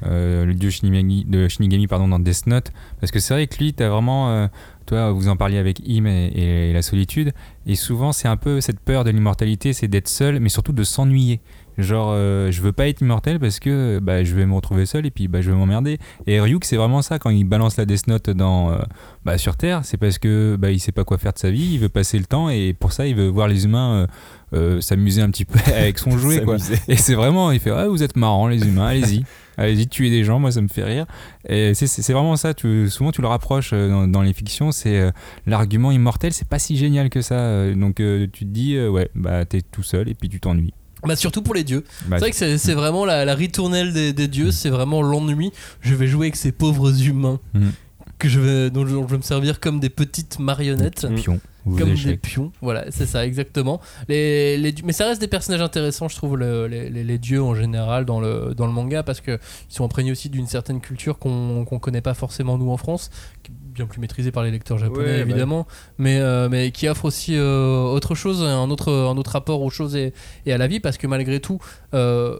euh, le dieu Shinigami, de Shinigami pardon, dans Death Note. Parce que c'est vrai que lui, t'as vraiment. euh, toi, vous en parliez avec Im et, et la solitude. Et souvent, c'est un peu cette peur de l'immortalité, c'est d'être seul, mais surtout de s'ennuyer. Genre, euh, je veux pas être immortel parce que bah, je vais me retrouver seul et puis bah, je vais m'emmerder. Et Ryuk, c'est vraiment ça quand il balance la Death Note dans, euh, bah, sur Terre, c'est parce que bah, il sait pas quoi faire de sa vie, il veut passer le temps et pour ça, il veut voir les humains euh, euh, s'amuser un petit peu avec son jouet. quoi. Et c'est vraiment, il fait ah, vous êtes marrants les humains, allez-y. Allez-y, tuez des gens, moi ça me fait rire. Et c'est- vraiment ça, tu, souvent tu le rapproches dans, dans les fictions, c'est euh, l'argument immortel, c'est pas si génial que ça. Donc euh, tu te dis, ouais, bah t'es tout seul et puis tu t'ennuies. Bah surtout pour les dieux. Bah, c'est vrai que c'est vraiment la, la ritournelle des, des dieux, c'est vraiment l'ennui. Je vais jouer avec ces pauvres humains Mm. que je vais, dont je, dont je vais me servir comme des petites marionnettes. Comme des pions, voilà, c'est ça, exactement. Les, les mais ça reste des personnages intéressants, je trouve, le- les, dieux en général dans le, dans le manga, parce qu'ils sont imprégnés aussi d'une certaine culture qu'on qu'on connaît pas forcément nous en France, bien plus maîtrisée par les lecteurs japonais Ouais, bah évidemment, mais, euh, mais qui offre aussi euh, autre chose, un autre, un autre rapport aux choses et, et à la vie, parce que malgré tout, euh,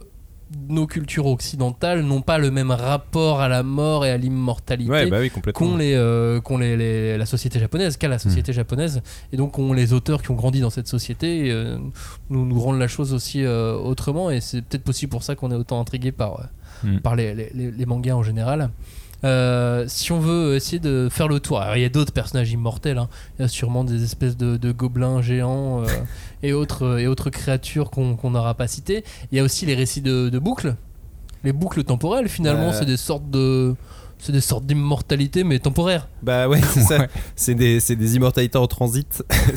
nos cultures occidentales n'ont pas le même rapport à la mort et à l'immortalité Ouais, bah oui, complètement. qu'ont les, euh, qu'ont les, les- la société japonaise, qu'a la société japonaise, et donc qu'ont les auteurs qui ont grandi dans cette société, euh, nous, nous rendent la chose aussi euh, autrement, et c'est peut-être aussi pour ça qu'on est autant intrigué par, euh, Mm. par les- les mangas en général. Euh, si on veut essayer de faire le tour, alors il y a d'autres personnages immortels, hein. il y a sûrement des espèces de, de gobelins géants euh, et, autres, et autres créatures qu'on n'aura pas citées. Il y a aussi les récits de, de boucles, les boucles temporelles finalement, Euh. c'est des sortes de. C'est des sortes d'immortalité mais temporaire. Bah ouais, c'est ça. Ouais. C'est des, c'est des immortalités en transit.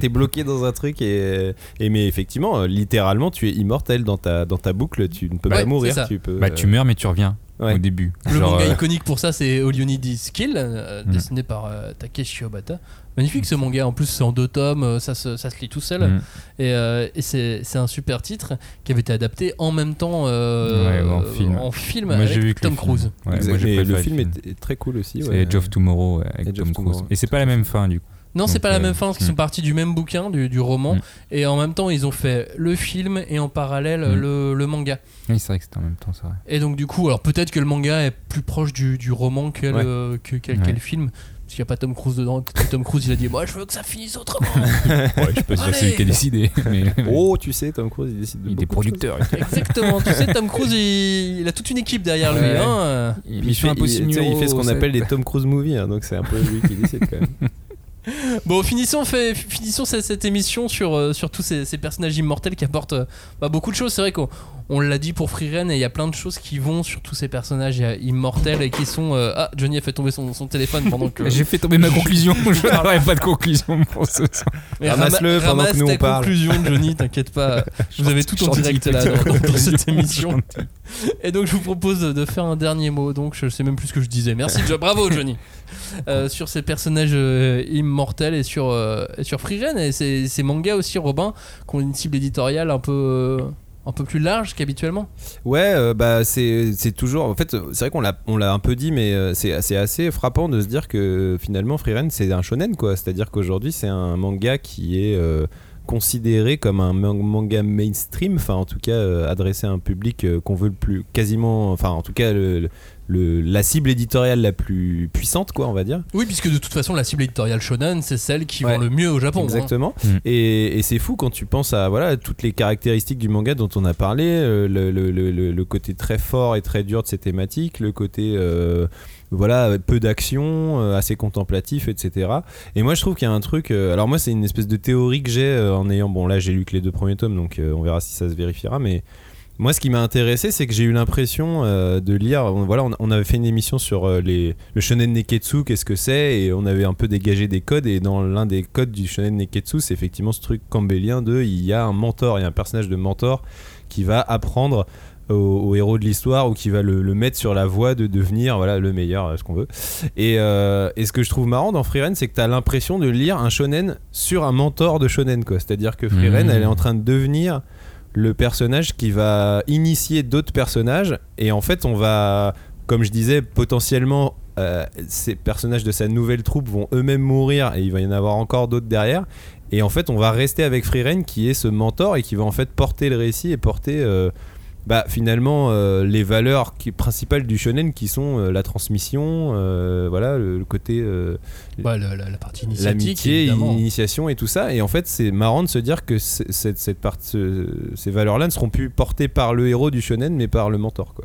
T'es bloqué dans un truc et, et mais effectivement, euh, littéralement, tu es immortel dans ta, dans ta boucle. Tu ne peux Ouais, pas mourir. Tu peux. Bah, tu meurs, mais tu reviens Ouais. au début. Le Genre, manga euh, iconique pour ça, c'est All You Need Is Skill, euh, Mm. dessiné par euh, Takeshi Obata. Magnifique ce manga, en plus c'est en deux tomes, ça se, ça se lit tout seul. mm. Et, euh, et c'est c'est un super titre qui avait été adapté en même temps euh, Ouais, en film. en film Moi, avec vu Tom. Cruise. Ouais, moi, le film film. est, est très cool aussi. C'est ouais. Edge of Tomorrow avec Tom Cruise. Tomorrow. Et c'est pas la même fin du coup. Non, c'est pas la euh, même fin parce qu'ils mm. sont partis du même bouquin, du, du roman, Mm. et en même temps ils ont fait le film et en parallèle Mm. le, le manga. Oui, c'est vrai que c'était en même temps, c'est vrai. Et donc du coup, alors peut-être que le manga est plus proche du, du roman qu'est Ouais. le, que, Ouais. qu'est le film. Parce qu'il n'y a pas Tom Cruise dedans. Peut-être que Tom Cruise il a dit Moi je veux que ça finisse autrement. Ouais, je sais pas si Allez. c'est lui qui a décidé. Mais Oh, tu sais, Tom Cruise, il décide de il est producteur. Exactement. tu sais, Tom Cruise il, il a toute une équipe derrière lui. Ouais. hein. Il fait, il, ce qu'on appelle les Tom Cruise movies, hein, donc c'est un peu lui qui décide quand même. Bon, finissons, fait, finissons cette, cette émission sur, euh, sur tous ces, ces personnages immortels qui apportent euh, bah, beaucoup de choses. C'est vrai qu'on on l'a dit pour Freeren et il y a plein de choses qui vont sur tous ces personnages euh, immortels et qui sont. euh, Ah, Johnny a fait tomber son, son téléphone pendant que. J'ai fait tomber ma conclusion. Je n'aurai pas de conclusion pour ce soir. Ramasse-le rama- pendant que ramasse nous, ta on parle. conclusion, Johnny, t'inquiète pas. Vous avez tout en direct là dans, cette émission. Et donc je vous propose de faire un dernier mot. Donc je sais même plus ce que je disais. Merci, Jo- bravo Johnny. Euh, sur ces personnages euh, immortels et sur euh, et sur et ces, ces mangas aussi Robin qui ont une cible éditoriale un peu euh, un peu plus large qu'habituellement. Ouais, euh, bah c'est c'est toujours. En fait, c'est vrai qu'on l'a on l'a un peu dit, mais euh, c'est c'est assez frappant de se dire que finalement Freeren c'est un shonen quoi. C'est-à-dire qu'aujourd'hui c'est un manga qui est euh, considéré comme un man- manga mainstream, enfin en tout cas euh, adressé à un public euh, qu'on veut le plus quasiment, enfin en tout cas le, le- la cible éditoriale la plus puissante quoi, on va dire. Oui, puisque de toute façon la cible éditoriale shonen c'est celle qui Ouais. vend le mieux au Japon. hein. Exactement. Mm. Et, et c'est fou quand tu penses à voilà toutes les caractéristiques du manga dont on a parlé, euh, le, le- le- le- le côté très fort et très dur de ces thématiques, le côté euh, voilà peu d'action, euh, assez contemplatif, etc. Et moi je trouve qu'il y a un truc. euh, alors moi c'est une espèce de théorie que j'ai euh, en ayant bon là j'ai lu que les deux premiers tomes donc on verra si ça se vérifiera, mais moi, ce qui m'a intéressé, c'est que j'ai eu l'impression de lire. on- Voilà, on, avait fait une émission sur les, le shonen neketsu, qu'est-ce que c'est, et on avait un peu dégagé des codes. Et dans l'un des codes du shonen neketsu, c'est effectivement ce truc campbellien de il y a un mentor, il y a un personnage de mentor qui va apprendre au, au héros de l'histoire ou qui va le, le mettre sur la voie de devenir voilà le meilleur, euh, ce qu'on veut. Et, euh, et ce que je trouve marrant dans Freeren, c'est que tu as l'impression de lire un shonen sur un mentor de shonen. C'est-à-dire que Freeren, Mmh. elle est en train de devenir le personnage qui va initier d'autres personnages et en fait on va comme je disais potentiellement euh, ces personnages de sa nouvelle troupe vont eux-mêmes mourir et il va y en avoir encore d'autres derrière et en fait on va rester avec Freeren qui est ce mentor et qui va en fait porter le récit et porter euh, bah finalement euh, les valeurs qui, principales du shonen qui sont euh, la transmission, euh, voilà le, le côté Bah, la, la- la partie initiatique. l'amitié, l'initiation et tout ça. Et en fait, c'est marrant de se dire que cette, cette part, ce- ces valeurs-là ne seront plus portées par le héros du shonen, mais par le mentor. Quoi.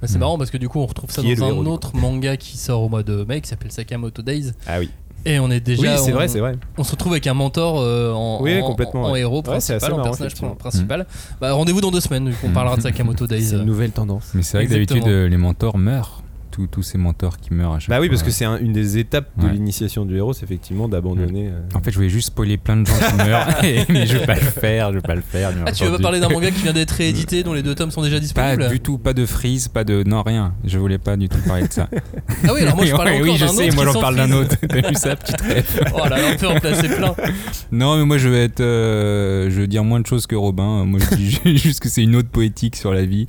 Bah, c'est marrant parce que du coup, on retrouve ça Qui dans héros, un autre manga qui sort au mois de mai qui s'appelle Sakamoto Days. Ah oui. Et on est déjà. oui, c'est on- vrai, c'est vrai. On se retrouve avec un mentor euh, en, Oui, en- complètement, en ouais. héros Ouais, principal, en personnage principal. Bah, Rendez-vous dans deux semaines, vu qu'on Mm. parlera de Sakamoto Days. C'est une nouvelle tendance. Mais c'est vrai que d'habitude, euh, les mentors meurent. Tous, tous ces mentors qui meurent à chaque Bah oui, fois. parce que c'est un- une des étapes de Ouais. l'initiation du héros, c'est effectivement d'abandonner. euh, En fait, je voulais juste spoiler plein de gens qui meurent, et- mais je vais pas le faire, je vais pas le faire. bien Ah, tu veux pas entendu. parler d'un manga qui vient d'être réédité, dont les deux tomes sont déjà Pas disponibles du tout, pas de freeze, pas de. Non, rien. Je voulais pas du tout parler de ça. Ah oui, alors moi je parle encore Oui, je d'un sais, autre moi qui j'en parle d'un autre. T'as vu ça, petite rêve Oh là là, on peut en placer plein. Non, mais moi je vais être. euh, je veux dire moins de choses que Robin. Moi je dis juste que c'est une autre poétique sur la vie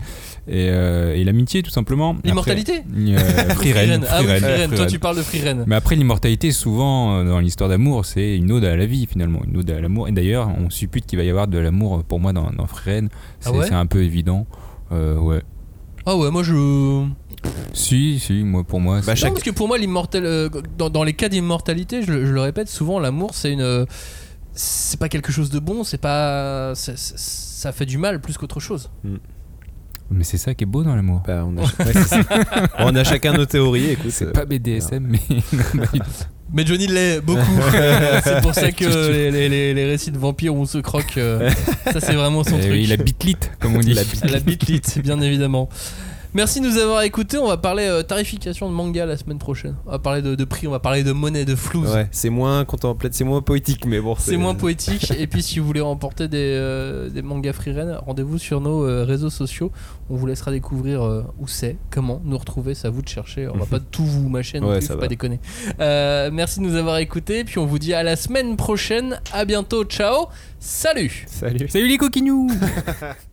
et, euh, et l'amitié, tout simplement. L'immortalité euh, Free Ren, Ah Ren, Free Ren. Toi, tu parles de Free Ren. Mais après, l'immortalité, souvent, euh, dans l'histoire d'amour, c'est une ode à la vie, finalement. Une ode à l'amour. Et d'ailleurs, on suppute qu'il va y avoir de l'amour, pour moi, dans, dans Free Ren. C'est Ah ouais c'est un peu évident. Euh, ouais. Ah ouais, moi je. Si, si, moi, pour moi. Bah, c'est- Non, parce que pour moi, l'immortel. euh, dans, dans les cas d'immortalité, je, le- je le répète, souvent l'amour c'est une. C'est pas quelque chose de bon, c'est pas. Ça fait du mal plus qu'autre chose. Mais c'est ça qui est beau dans l'amour. bah, on, a, ouais, c'est ça. on a chacun nos théories, écoute. C'est euh, pas BDSM, mais. non, tout. Mais Johnny l'est beaucoup. c'est pour ça que les, les- les- les récits de vampires où on se croque, euh, ça c'est vraiment son Eh truc. oui, la bitlite, comme on dit. La La bitlite, bien évidemment. Merci de nous avoir écoutés. On va parler euh, tarification de manga la semaine prochaine. On va parler de, de prix, on va parler de monnaie, de flouze. Ouais, c'est moins contemplatif, c'est moins poétique, mais bon. C'est moins poétique. Et puis, si vous voulez remporter des, euh, des mangas Freeren, rendez-vous sur nos euh, réseaux sociaux. On vous laissera découvrir euh, où c'est, comment nous retrouver. C'est à vous de chercher. On va pas tout vous mâcher non Ouais, plus, ça faut va. pas déconner. Euh, merci de nous avoir écoutés. Puis, on vous dit à la semaine prochaine. À bientôt. Ciao. Salut. Salut. Salut les coquinous